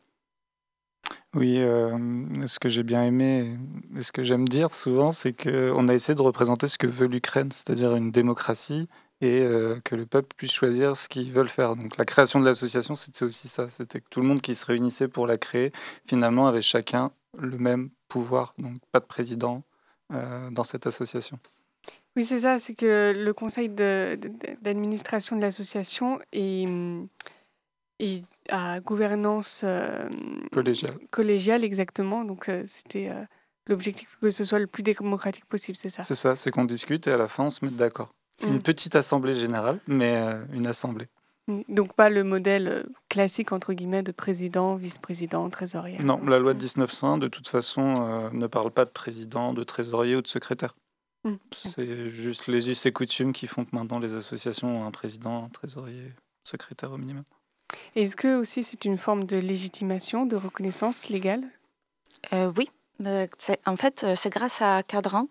Oui, euh, ce que j'ai bien aimé, ce que j'aime dire souvent, c'est qu'on a essayé de représenter ce que veut l'Ukraine, c'est-à-dire une démocratie et euh, que le peuple puisse choisir ce qu'il veut faire. Donc la création de l'association, c'était aussi ça, c'était que tout le monde qui se réunissait pour la créer, finalement, avait chacun le même pouvoir, donc pas de président, euh, dans cette association. Oui, c'est ça, c'est que le conseil d'administration de, l'association est, est, à gouvernance euh, collégiale. collégiale. exactement. Donc, c'était l'objectif que ce soit le plus démocratique possible, c'est ça C'est ça, c'est qu'on discute et à la fin, on se met d'accord. Une mm. petite assemblée générale, mais une assemblée. Donc pas le modèle euh, classique entre guillemets de président, vice-président, trésorier. Non, la loi de 1901 de toute façon euh, ne parle pas de président, de trésorier ou de secrétaire. Mmh. C'est juste les us et coutumes qui font que maintenant les associations ont un président, un trésorier, secrétaire au minimum. Est-ce que aussi c'est une forme de légitimation, de reconnaissance légale? Oui, en fait, c'est grâce à Cadran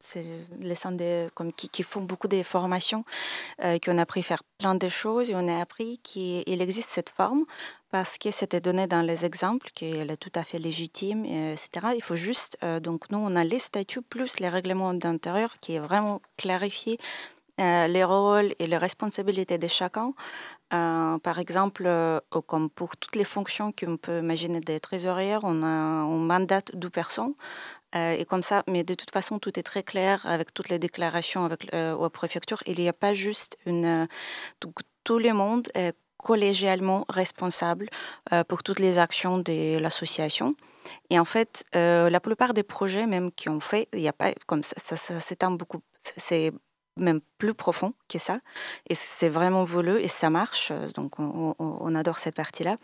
c'est les centres comme, qui, font beaucoup de formations, euh, qu'on a appris à faire plein de choses et on a appris qu'il existe cette forme parce que c'était donné dans les exemples, qu'elle est tout à fait légitime, etc. Il faut juste, euh, donc nous, on a les statuts plus les règlements d'intérieur qui est vraiment clarifié euh, les rôles et les responsabilités de chacun. Euh, par exemple, comme pour toutes les fonctions qu'on peut imaginer des trésorières, on, a, on mandate 12 personnes. Euh, et comme ça, mais de toute façon, tout est très clair avec toutes les déclarations avec, euh, aux préfectures. Il n'y a pas juste une. Tout, tout, le monde est collégialement responsable euh, pour toutes les actions de l'association. Et en fait, la plupart des projets même qui ont fait, il n'y a pas comme ça, ça, s'étend beaucoup. C'est même plus profond que ça. Et c'est vraiment voulu et ça marche. Donc, on, on adore cette partie-là.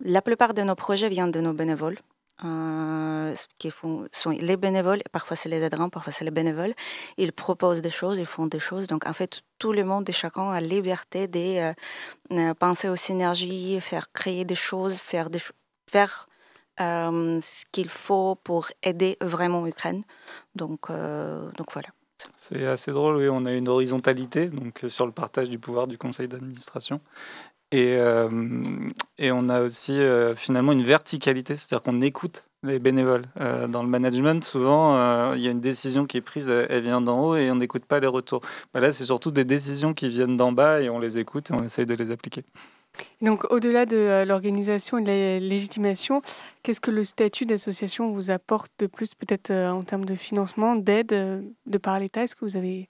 La plupart de nos projets viennent de nos bénévoles. Euh, qui font, sont les bénévoles, parfois c'est les aidants, parfois c'est les bénévoles. Ils proposent des choses, ils font des choses. Donc en fait, tout le monde et chacun a liberté de euh, euh, penser aux synergies, faire créer des choses, faire, faire ce qu'il faut pour aider vraiment l'Ukraine. Donc, donc voilà. C'est assez drôle, oui, on a une horizontalité donc, sur le partage du pouvoir du conseil d'administration. Et, euh, et on a aussi euh, finalement une verticalité, c'est-à-dire qu'on écoute les bénévoles. Euh, dans le management, souvent, il y a une décision qui est prise, elle, vient d'en haut et on n'écoute pas les retours. Bah là, c'est surtout des décisions qui viennent d'en bas et on les écoute et on essaye de les appliquer. Donc, au-delà de l'organisation et de la légitimation, qu'est-ce que le statut d'association vous apporte de plus, peut-être en termes de financement, d'aide de par l'État? Est-ce que vous avez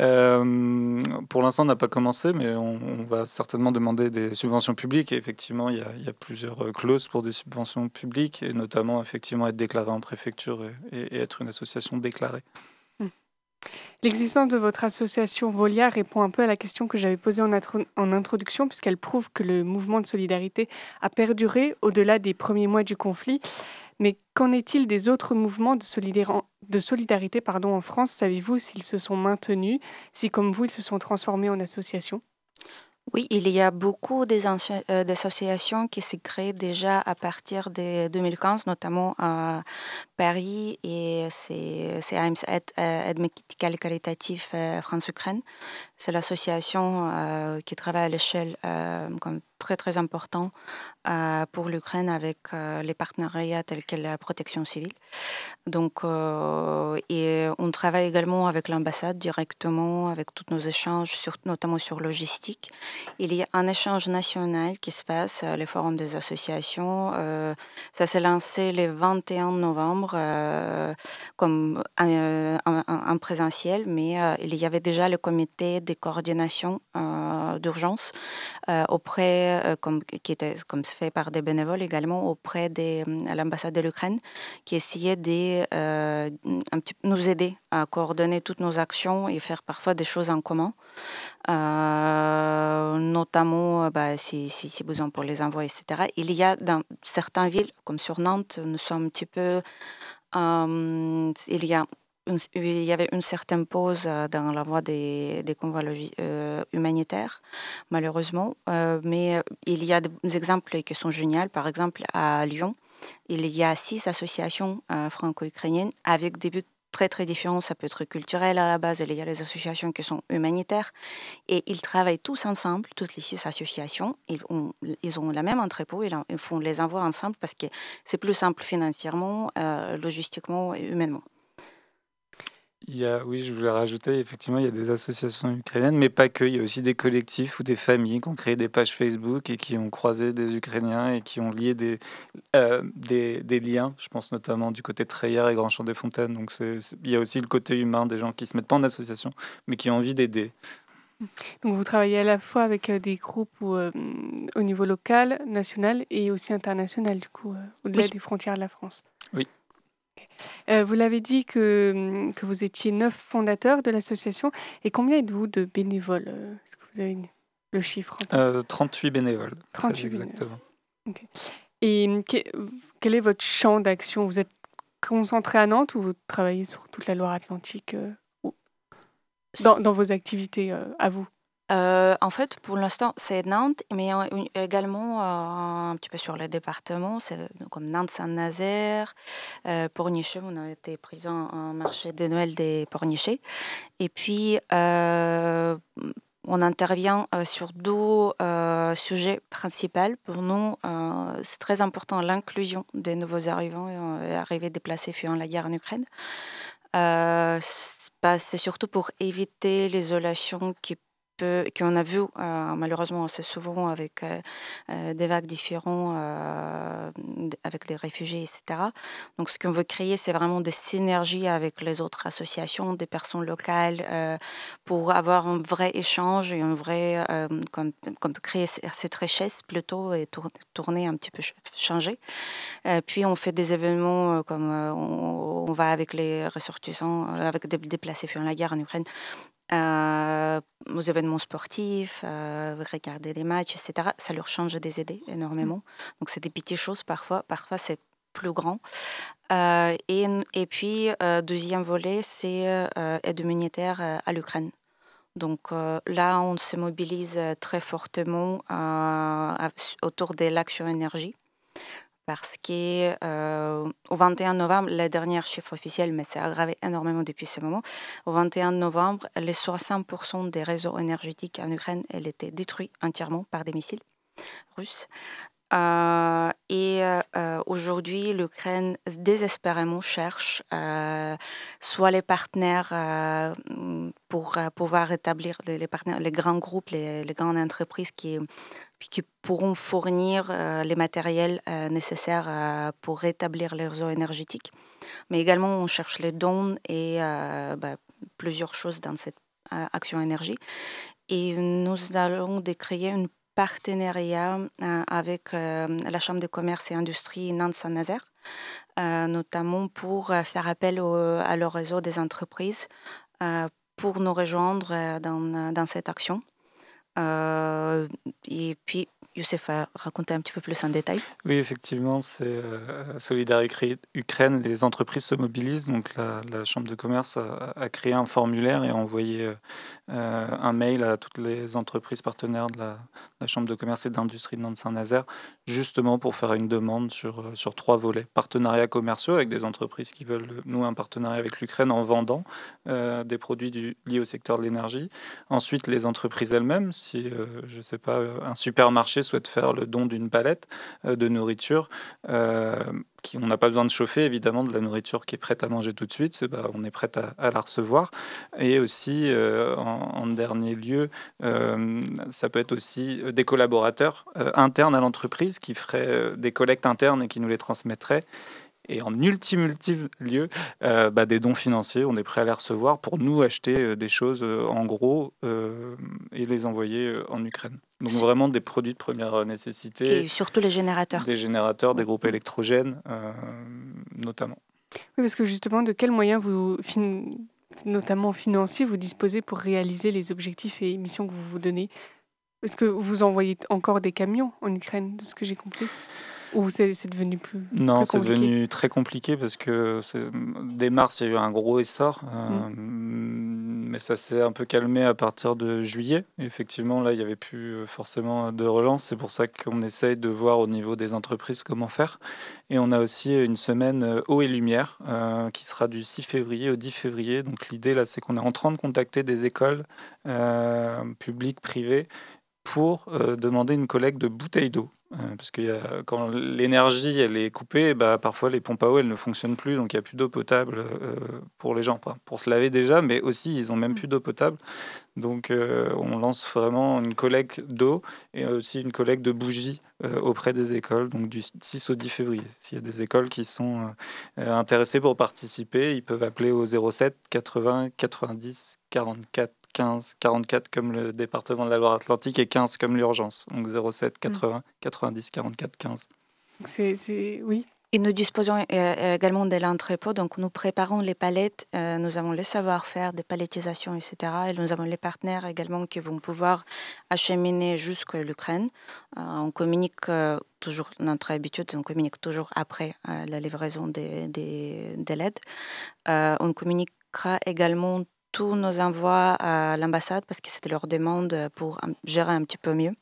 euh, pour l'instant, on n'a pas commencé, mais on, va certainement demander des subventions publiques. Et effectivement, il y, a, plusieurs euh, clauses pour des subventions publiques, et notamment effectivement être déclaré en préfecture et, être une association déclarée. Hmm. L'existence de votre association Volia répond un peu à la question que j'avais posée en, en introduction, puisqu'elle prouve que le mouvement de solidarité a perduré au-delà des premiers mois du conflit. Mais qu'en est-il des autres mouvements de, solidarité en France? Savez-vous s'ils se sont maintenus, si comme vous, ils se sont transformés en associations? Oui, il y a beaucoup euh, d'associations qui s'est créées déjà à partir de 2015, notamment à Paris et c'est AMS Aide médicale qualitative euh, France-Ukraine. C'est l'association euh, qui travaille à l'échelle très très important pour l'Ukraine avec les partenariats tels que la protection civile. Donc, et on travaille également avec l'ambassade directement, avec tous nos échanges, notamment sur logistique. Il y a un échange national qui se passe, le Forum des associations. ça s'est lancé le 21 novembre comme un, présentiel, mais il y avait déjà le comité de coordination d'urgence auprès, comme, qui était comme se fait par des bénévoles également, auprès de l'ambassade de l'Ukraine, qui essayait de un petit, nous aider à coordonner toutes nos actions et faire parfois des choses en commun, notamment bah, si, si, si, besoin pour les envois, etc. Il y a dans certaines villes, comme sur Nantes, nous sommes un petit peu il y a il y avait une certaine pause dans la voie des, des convois humanitaires, malheureusement. mais il y a des exemples qui sont géniaux. Par exemple, à Lyon, il y a six associations franco-ukrainiennes avec des buts très très différents. Ça peut être culturel à la base. Il y a les associations qui sont humanitaires. Et ils travaillent tous ensemble, toutes les six associations. Ils ont, ils la même entrepôt. Ils font les envois ensemble parce que c'est plus simple financièrement, logistiquement et humainement. Il y a, oui, je voulais rajouter, effectivement, il y a des associations ukrainiennes, mais pas que. Il y a aussi des collectifs ou des familles qui ont créé des pages Facebook et qui ont croisé des Ukrainiens et qui ont lié des, euh, des, des, liens. Je pense notamment du côté de Treyer et Grand Champ des Fontaines. Donc, c'est, il y a aussi le côté humain des gens qui se mettent pas en association, mais qui ont envie d'aider. Donc, vous travaillez à la fois avec euh, des groupes euh, au niveau local, national et aussi international, du coup, au-delà des frontières de la France. Oui. Euh, vous l'avez dit que, hum, que vous étiez neuf fondateurs de l'association. Et combien êtes-vous de bénévoles euh, Est-ce que vous avez le chiffre 38 euh, bénévoles. 38 exactement. Et hum, quel est votre champ d'action? Vous êtes concentré à Nantes ou vous travaillez sur toute la Loire-Atlantique dans, dans, vos activités à vous? En fait, pour l'instant, c'est Nantes, mais également un petit peu sur les départements, c'est comme Nantes-Saint-Nazaire, euh, Pornichet, on a été présent au marché de Noël des Pornichets. Et puis, on intervient sur deux sujets principaux. Pour nous, c'est très important l'inclusion des nouveaux arrivants et arrivés déplacés fuyant la guerre en Ukraine. c'est surtout pour éviter l'isolation qui qu'on a vu euh, malheureusement assez souvent avec euh, euh, des vagues différentes, avec des réfugiés, etc. Donc ce qu'on veut créer, c'est vraiment des synergies avec les autres associations, des personnes locales, pour avoir un vrai échange et un vrai, comme, comme, créer cette richesse plutôt et tourner un petit peu, changer. puis on fait des événements comme on, va avec les ressortissants, avec des déplacés fuyant la guerre en Ukraine, euh, aux événements sportifs, euh, regarder les matchs, etc. Ça leur change des idées énormément. Mmh. Donc c'est des petites choses parfois, parfois c'est plus grand. Euh, et, et, puis, deuxième volet, c'est aide humanitaire à l'Ukraine. Donc là, on se mobilise très fortement autour de l'action énergie parce qu'au euh, 21 novembre, le dernier chiffre officiel, mais c'est aggravé énormément depuis ce moment, au 21 novembre, les 60% des réseaux énergétiques en Ukraine elle étaient détruits entièrement par des missiles russes. Euh, et euh, aujourd'hui, l'Ukraine désespérément cherche soit les partenaires pour pouvoir rétablir les, partenaires, les grands groupes, les grandes entreprises qui qui pourront fournir euh, les matériels euh, nécessaires euh, pour rétablir les réseaux énergétiques. Mais également, on cherche les dons et bah, plusieurs choses dans cette action énergie. Et nous allons créer un partenariat avec la Chambre de commerce et industrie Nantes-Saint-Nazaire, notamment pour faire appel à leur réseau des entreprises pour nous rejoindre dans, dans cette action. Euh, et puis, Youssef a raconté un petit peu plus en détail. Oui, effectivement, c'est euh, Solidarité Ukraine, les entreprises se mobilisent. Donc la, Chambre de commerce a, créé un formulaire et a envoyé euh, un mail à toutes les entreprises partenaires de la, Chambre de commerce et d'industrie de Nantes-Saint-Nazaire, justement pour faire une demande sur, sur trois volets. Partenariats commerciaux avec des entreprises qui veulent, nous, un partenariat avec l'Ukraine en vendant des produits du, liés au secteur de l'énergie. Ensuite, les entreprises elles-mêmes, si, je ne sais pas, un supermarché souhaite faire le don d'une palette euh, de nourriture, euh, qui, on n'a pas besoin de chauffer, évidemment, de la nourriture qui est prête à manger tout de suite, on est prêt à, la recevoir. Et aussi, euh, en, dernier lieu, ça peut être aussi des collaborateurs internes à l'entreprise qui feraient des collectes internes et qui nous les transmettraient et en ultime, ultime lieu, bah, des dons financiers. On est prêt à les recevoir pour nous acheter des choses en gros et les envoyer en Ukraine. Donc vraiment des produits de première nécessité. Et surtout les générateurs. Des générateurs, des groupes électrogènes notamment. Oui, parce que justement, de quels moyens vous, notamment financiers, vous disposez pour réaliser les objectifs et missions que vous vous donnez? Est-ce que vous envoyez encore des camions en Ukraine, de ce que j'ai compris? Ou c'est devenu plus Non, c'est devenu très compliqué parce que dès mars, il y a eu un gros essor. Euh, mm. Mais ça s'est un peu calmé à partir de juillet. effectivement, là, il n'y avait plus euh, forcément de relance. C'est pour ça qu'on essaye de voir au niveau des entreprises comment faire. Et on a aussi une semaine euh, eau et lumière qui sera du 6 février au 10 février. Donc l'idée, là, c'est qu'on est en train de contacter des écoles publiques, privées pour demander une collecte de bouteilles d'eau. Euh, parce que quand l'énergie elle est coupée, bah, parfois les pompes à eau elles ne fonctionnent plus, donc il n'y a plus d'eau potable euh, pour les gens, pour se laver déjà, mais aussi ils n'ont même plus d'eau potable. Donc euh, on lance vraiment une collecte d'eau et aussi une collecte de bougies auprès des écoles, donc du 6 au 10 février. S'il y a des écoles qui sont intéressées pour participer, ils peuvent appeler au 07 80 90 44 15, 44 comme le département de la Loire-Atlantique et 15 comme l'urgence. Donc 07 80 90 44 15. C'est oui. Et nous disposons euh, également de l'entrepôt, donc nous préparons les palettes, euh, nous avons les savoir-faire des palettisations, etc. Et nous avons les partenaires également qui vont pouvoir acheminer jusqu'à l'Ukraine. Euh, on communique toujours, notre habitude, on communique toujours après la livraison des, des, des LED. on communiquera également tous nos envois à l'ambassade parce que c'était leur demande pour gérer un petit peu mieux.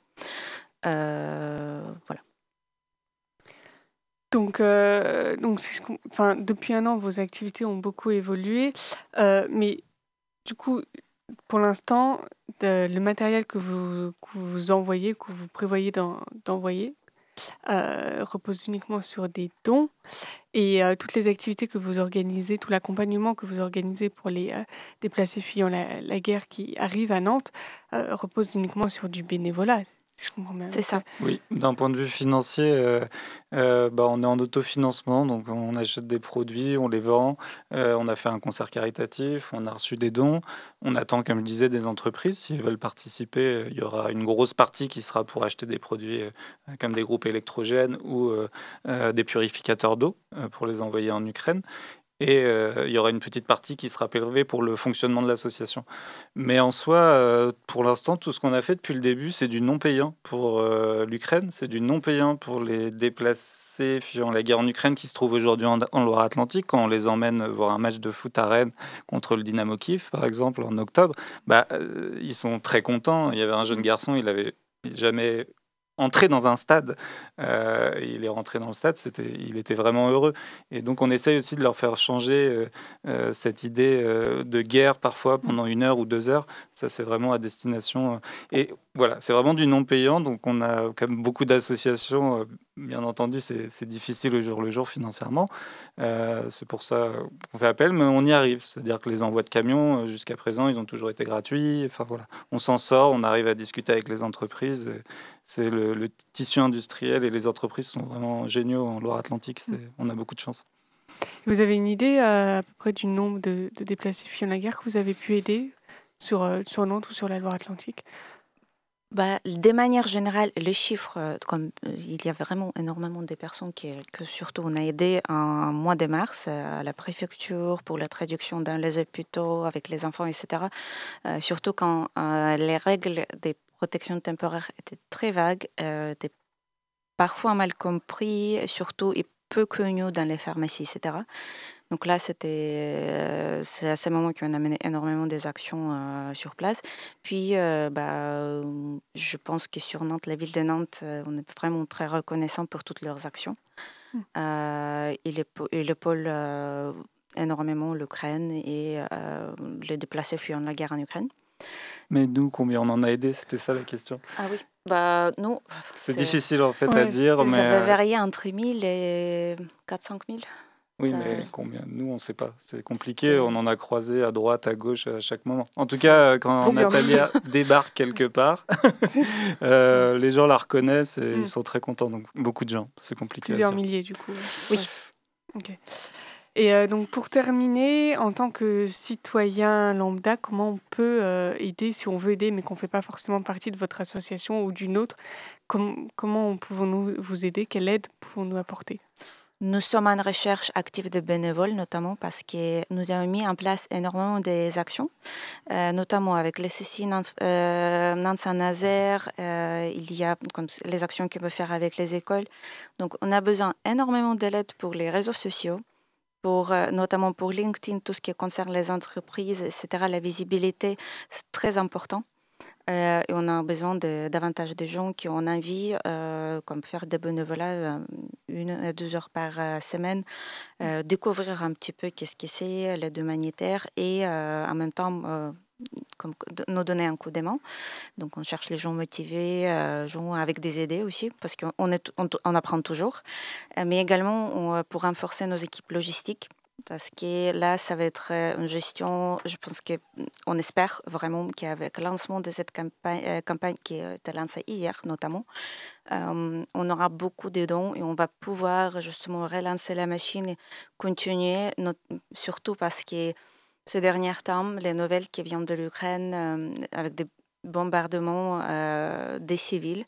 voilà. Donc, euh, donc enfin, depuis un an, vos activités ont beaucoup évolué, euh, mais du coup, pour l'instant, le matériel que vous, que vous envoyez, que vous prévoyez d'envoyer, euh, repose uniquement sur des dons et toutes les activités que vous organisez, tout l'accompagnement que vous organisez pour les déplacés fuyant la, la, guerre qui arrivent à Nantes repose uniquement sur du bénévolat. C'est ça. Oui, d'un point de vue financier, euh, euh, bah, on est en autofinancement, donc on achète des produits, on les vend, euh, on a fait un concert caritatif, on a reçu des dons, on attend, comme je disais, des entreprises. S'ils veulent participer, il y aura une grosse partie qui sera pour acheter des produits comme des groupes électrogènes ou des purificateurs d'eau pour les envoyer en Ukraine et euh, il y aura une petite partie qui sera prélevée pour le fonctionnement de l'association. Mais en soi, euh, pour l'instant, tout ce qu'on a fait depuis le début, c'est du non payant pour euh, l'Ukraine, c'est du non payant pour les déplacés fuyant la guerre en Ukraine qui se trouvent aujourd'hui en, Loire-Atlantique. Quand on les emmène voir un match de foot à Rennes contre le Dynamo Kiev, par exemple, en octobre, bah, ils sont très contents. Il y avait un jeune garçon, il avait jamais entrer dans un stade. Euh, il est rentré dans le stade, c'était, il était vraiment heureux. Et donc on essaye aussi de leur faire changer euh, euh, cette idée de guerre parfois pendant une heure ou deux heures. Ça c'est vraiment à destination. et voilà, c'est vraiment du non payant. Donc on a comme beaucoup d'associations. Bien entendu, c'est difficile au jour le jour financièrement. c'est pour ça qu'on fait appel, mais on y arrive. C'est-à-dire que les envois de camions, jusqu'à présent, ils ont toujours été gratuits. Enfin voilà, on s'en sort, on arrive à discuter avec les entreprises c'est le, tissu industriel et les entreprises sont vraiment géniaux en Loire-Atlantique. Mm. On a beaucoup de chance. Vous avez une idée à, peu près du nombre de, déplacés fuyant la guerre que vous avez pu aider sur, euh, sur Nantes ou sur la Loire-Atlantique bah, de manière générale, les chiffres, euh, comme euh, il y a vraiment énormément de personnes qui, que surtout on a aidé en mois de mars à la préfecture pour la traduction dans les hôpitaux avec les enfants, etc. surtout quand les règles des protection temporaire était très vague, euh, était parfois mal compris, surtout et peu connu dans les pharmacies, etc. Donc là, c'était euh, c'est à ce moment qu'on a mené énormément des actions euh, sur place. Puis, bah, je pense que sur Nantes, la ville de Nantes, on est vraiment très reconnaissant pour toutes leurs actions. Mmh. il, épaule énormément l'Ukraine et les déplacés fuyant la guerre en Ukraine. Mais nous, combien on en a aidé C'était ça la question. Ah oui. Bah, nous. C'est difficile en fait à dire. Mais... Ça va varier entre 1000 et 400 000. Oui, mais combien? Nous, on ne sait pas. C'est compliqué. On en a croisé à droite, à gauche, à chaque moment. En tout cas, quand Natalia débarque quelque part, euh, les gens la reconnaissent et ils mm. sont très contents. Donc, beaucoup de gens. C'est compliqué. Plusieurs milliers, du coup. Oui. Ok. Et euh, donc pour terminer, en tant que citoyen lambda, comment on peut euh, aider si on veut aider mais qu'on ne fait pas forcément partie de votre association ou d'une autre Comment pouvons-nous vous aider? Quelle aide pouvons-nous apporter? Nous sommes en recherche active de bénévoles, notamment parce que nous avons mis en place énormément des actions, euh, notamment avec les CCI Nantes Saint-Nazaire, il y a les actions qu'on peut faire avec les écoles. Donc, on a besoin énormément d'aide pour les réseaux sociaux, euh, notamment pour LinkedIn, tout ce qui concerne les entreprises, etc., la visibilité, c'est très important. Euh, et on a besoin de davantage de gens qui ont envie, euh, comme faire des bénévolats une à deux heures par semaine, découvrir un petit peu qu'est-ce que c'est l'aide humanitaire et en même temps comme, nous donner un coup de. Donc on cherche les gens motivés, euh, gens avec des idées aussi, parce qu'on on, on, apprend toujours, euh, mais également pour renforcer nos équipes logistiques. Parce que là, ça va être euh, une gestion, je pense qu'on espère vraiment qu'avec le lancement de cette campagne, qui été lancée hier notamment, on aura beaucoup de dons et on va pouvoir justement relancer la machine et continuer, surtout parce que ces dernières temps, les nouvelles qui viennent de l'Ukraine euh, avec des bombardements euh, des civils,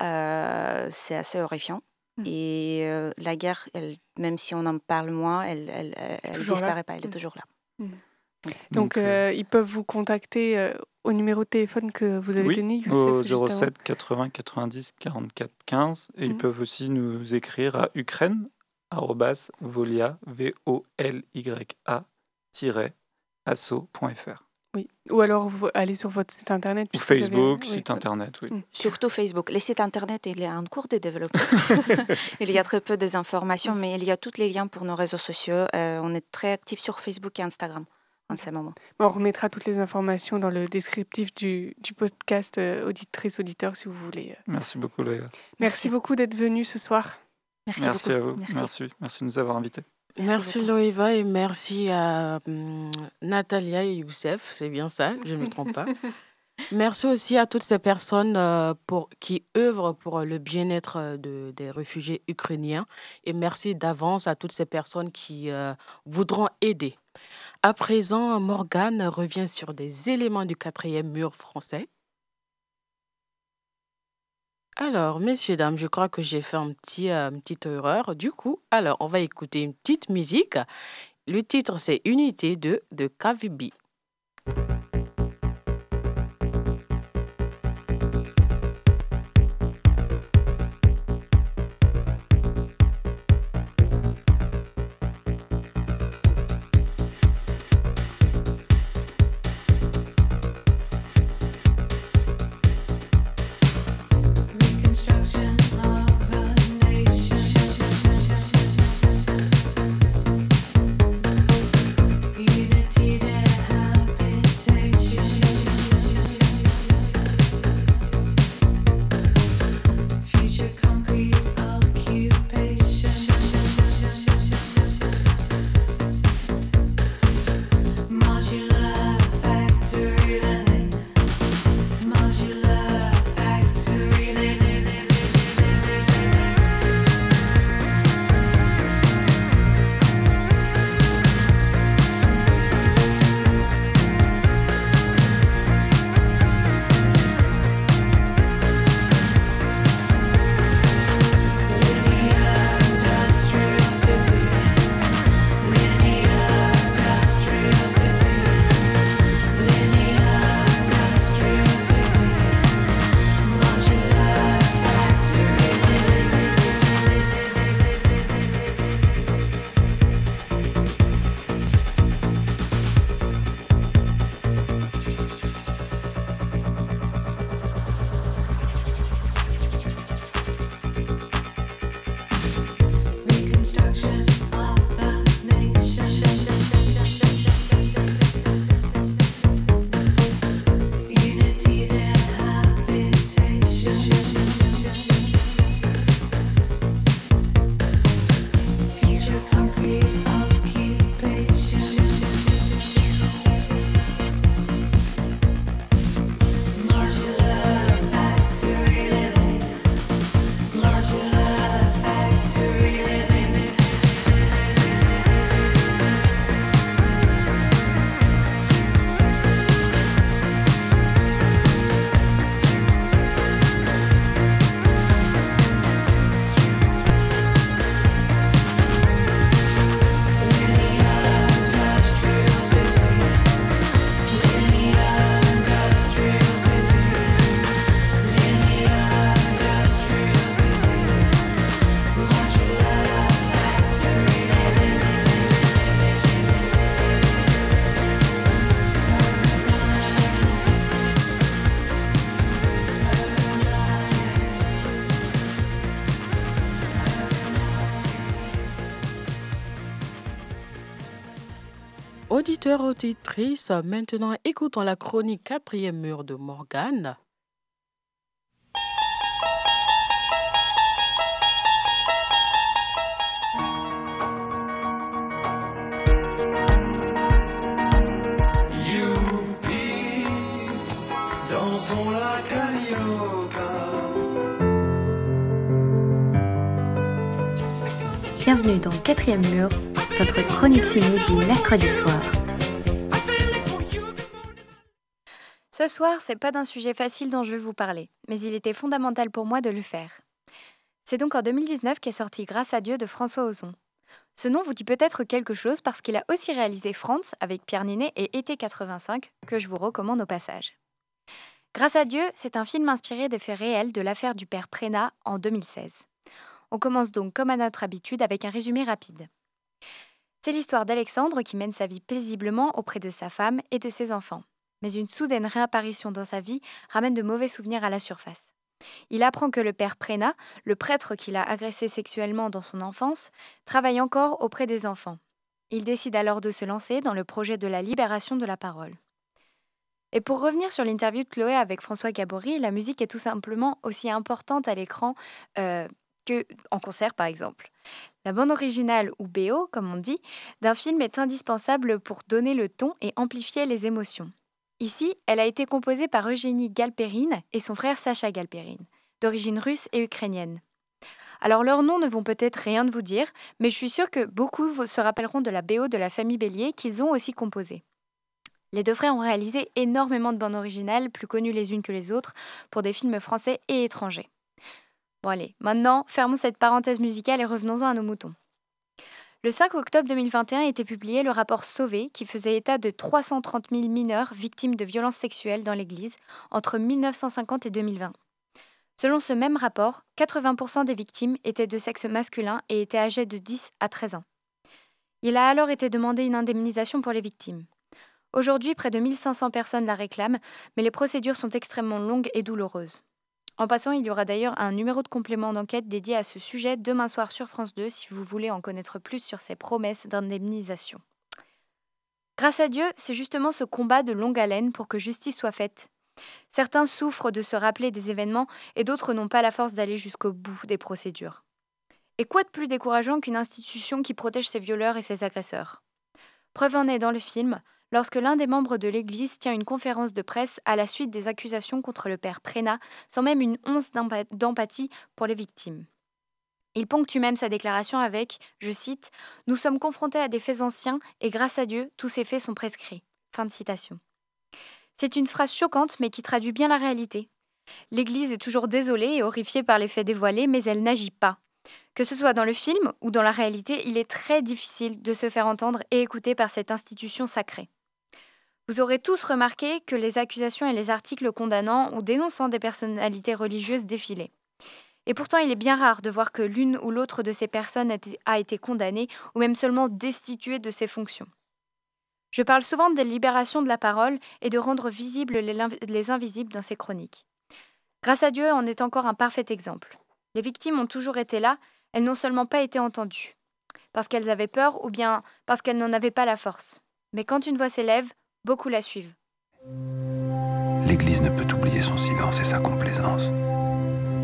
euh, c'est assez horrifiant. Mmh. Et la guerre, elle, même si on en parle moins, elle ne disparaît pas, elle est mmh. toujours là. Mmh. Donc, ils peuvent vous contacter au numéro de téléphone que vous avez donné, au 07 80 90 44 15. Et ils peuvent aussi nous écrire à ukraine volia v o l y a asso.fr. Oui. Ou alors vous allez sur votre site internet. Ou avez- Facebook, oui. site internet, oui. Mm. Surtout Facebook. Les sites internet, il est en cours de développement. il y a très peu d'informations, mais il y a tous les liens pour nos réseaux sociaux. Euh, on est très actifs sur Facebook et Instagram en ce moment. On remettra toutes les informations dans le descriptif du, du podcast euh, auditrice auditeur si vous voulez. Merci beaucoup, Leïla. Merci, beaucoup d'être venu ce soir. Merci, à vous. Merci. merci. de nous avoir invités. Merci, Loïva et merci à hum, Natalia et Youssef, c'est bien ça, je ne me trompe pas. Merci aussi à toutes ces personnes euh, pour, qui œuvrent pour le bien-être euh, de- des réfugiés ukrainiens et merci d'avance à toutes ces personnes qui euh, voudront aider. À présent, Morgane revient sur des éléments du quatrième mur français. Alors, messieurs, dames, je crois que j'ai fait un petit, euh, erreur. Du coup, alors, on va écouter une petite musique. Le titre, c'est Unité 2 de KVB. Auditeurs, auditrices, maintenant écoutons la chronique quatrième mur de Morgane. Bienvenue dans Quatrième Mur, votre chronique ciné du mercredi soir. Ce soir, c'est pas d'un sujet facile dont je vais vous parler, mais il était fondamental pour moi de le faire. C'est donc en 2019 qu'est sorti Grâce à Dieu de François Ozon. Ce nom vous dit peut-être quelque chose parce qu'il a aussi réalisé France avec Pierre Ninet et Été 85, que je vous recommande au passage. Grâce à Dieu, c'est un film inspiré des faits réels de l'affaire du père Prénat en 2016. On commence donc comme à notre habitude avec un résumé rapide. C'est l'histoire d'Alexandre qui mène sa vie paisiblement auprès de sa femme et de ses enfants. Mais une soudaine réapparition dans sa vie ramène de mauvais souvenirs à la surface. Il apprend que le père Préna, le prêtre qui l'a agressé sexuellement dans son enfance, travaille encore auprès des enfants. Il décide alors de se lancer dans le projet de la libération de la parole. Et pour revenir sur l'interview de Chloé avec François Gabory, la musique est tout simplement aussi importante à l'écran euh, que en concert par exemple. La bande originale ou BO, comme on dit, d'un film est indispensable pour donner le ton et amplifier les émotions. Ici, elle a été composée par Eugénie Galperine et son frère Sacha Galperine, d'origine russe et ukrainienne. Alors leurs noms ne vont peut-être rien vous dire, mais je suis sûre que beaucoup se rappelleront de la BO de la famille Bélier qu'ils ont aussi composée. Les deux frères ont réalisé énormément de bandes originales, plus connues les unes que les autres, pour des films français et étrangers. Bon allez, maintenant, fermons cette parenthèse musicale et revenons-en à nos moutons. Le 5 octobre 2021 était publié le rapport Sauvé qui faisait état de 330 000 mineurs victimes de violences sexuelles dans l'Église entre 1950 et 2020. Selon ce même rapport, 80% des victimes étaient de sexe masculin et étaient âgées de 10 à 13 ans. Il a alors été demandé une indemnisation pour les victimes. Aujourd'hui, près de 1500 personnes la réclament, mais les procédures sont extrêmement longues et douloureuses. En passant, il y aura d'ailleurs un numéro de complément d'enquête dédié à ce sujet demain soir sur France 2 si vous voulez en connaître plus sur ces promesses d'indemnisation. Grâce à Dieu, c'est justement ce combat de longue haleine pour que justice soit faite. Certains souffrent de se rappeler des événements et d'autres n'ont pas la force d'aller jusqu'au bout des procédures. Et quoi de plus décourageant qu'une institution qui protège ses violeurs et ses agresseurs? Preuve en est dans le film, lorsque l'un des membres de l'Église tient une conférence de presse à la suite des accusations contre le père Préna, sans même une once d'empa- d'empathie pour les victimes. Il ponctue même sa déclaration avec, je cite, Nous sommes confrontés à des faits anciens et grâce à Dieu, tous ces faits sont prescrits. C'est une phrase choquante mais qui traduit bien la réalité. L'Église est toujours désolée et horrifiée par les faits dévoilés, mais elle n'agit pas. Que ce soit dans le film ou dans la réalité, il est très difficile de se faire entendre et écouter par cette institution sacrée. Vous aurez tous remarqué que les accusations et les articles condamnant ou dénonçant des personnalités religieuses défilaient. Et pourtant, il est bien rare de voir que l'une ou l'autre de ces personnes a été- condamnée ou même seulement destituée de ses fonctions. Je parle souvent de libération de la parole et de rendre visibles les invisibles dans ces chroniques. Grâce à Dieu en est encore un parfait exemple. Les victimes ont toujours été là, elles n'ont seulement pas été entendues, parce qu'elles avaient peur ou bien parce qu'elles n'en avaient pas la force. Mais quand une voix s'élève, beaucoup la suivent. L'Église ne peut oublier son silence et sa complaisance.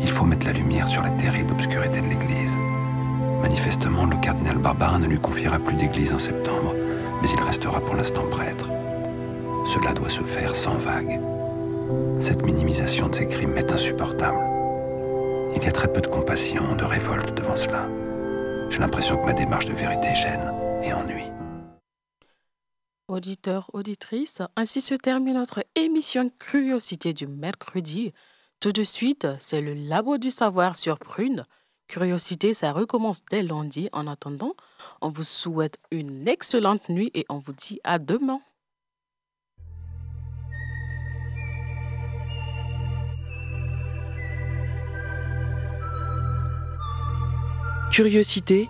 Il faut mettre la lumière sur la terrible obscurité de l'Église. Manifestement, le cardinal Barbarin ne lui confiera plus d'Église en septembre, mais il restera pour l'instant prêtre. Cela doit se faire sans vague. Cette minimisation de ses crimes est insupportable. Il y a très peu de compassion, de révolte devant cela. J'ai l'impression que ma démarche de vérité gêne et ennuie. Auditeurs, auditrices, ainsi se termine notre émission Curiosité du mercredi. Tout de suite, c'est le Labo du savoir sur Prune. Curiosité, ça recommence dès lundi. En attendant, on vous souhaite une excellente nuit et on vous dit à demain. Curiosité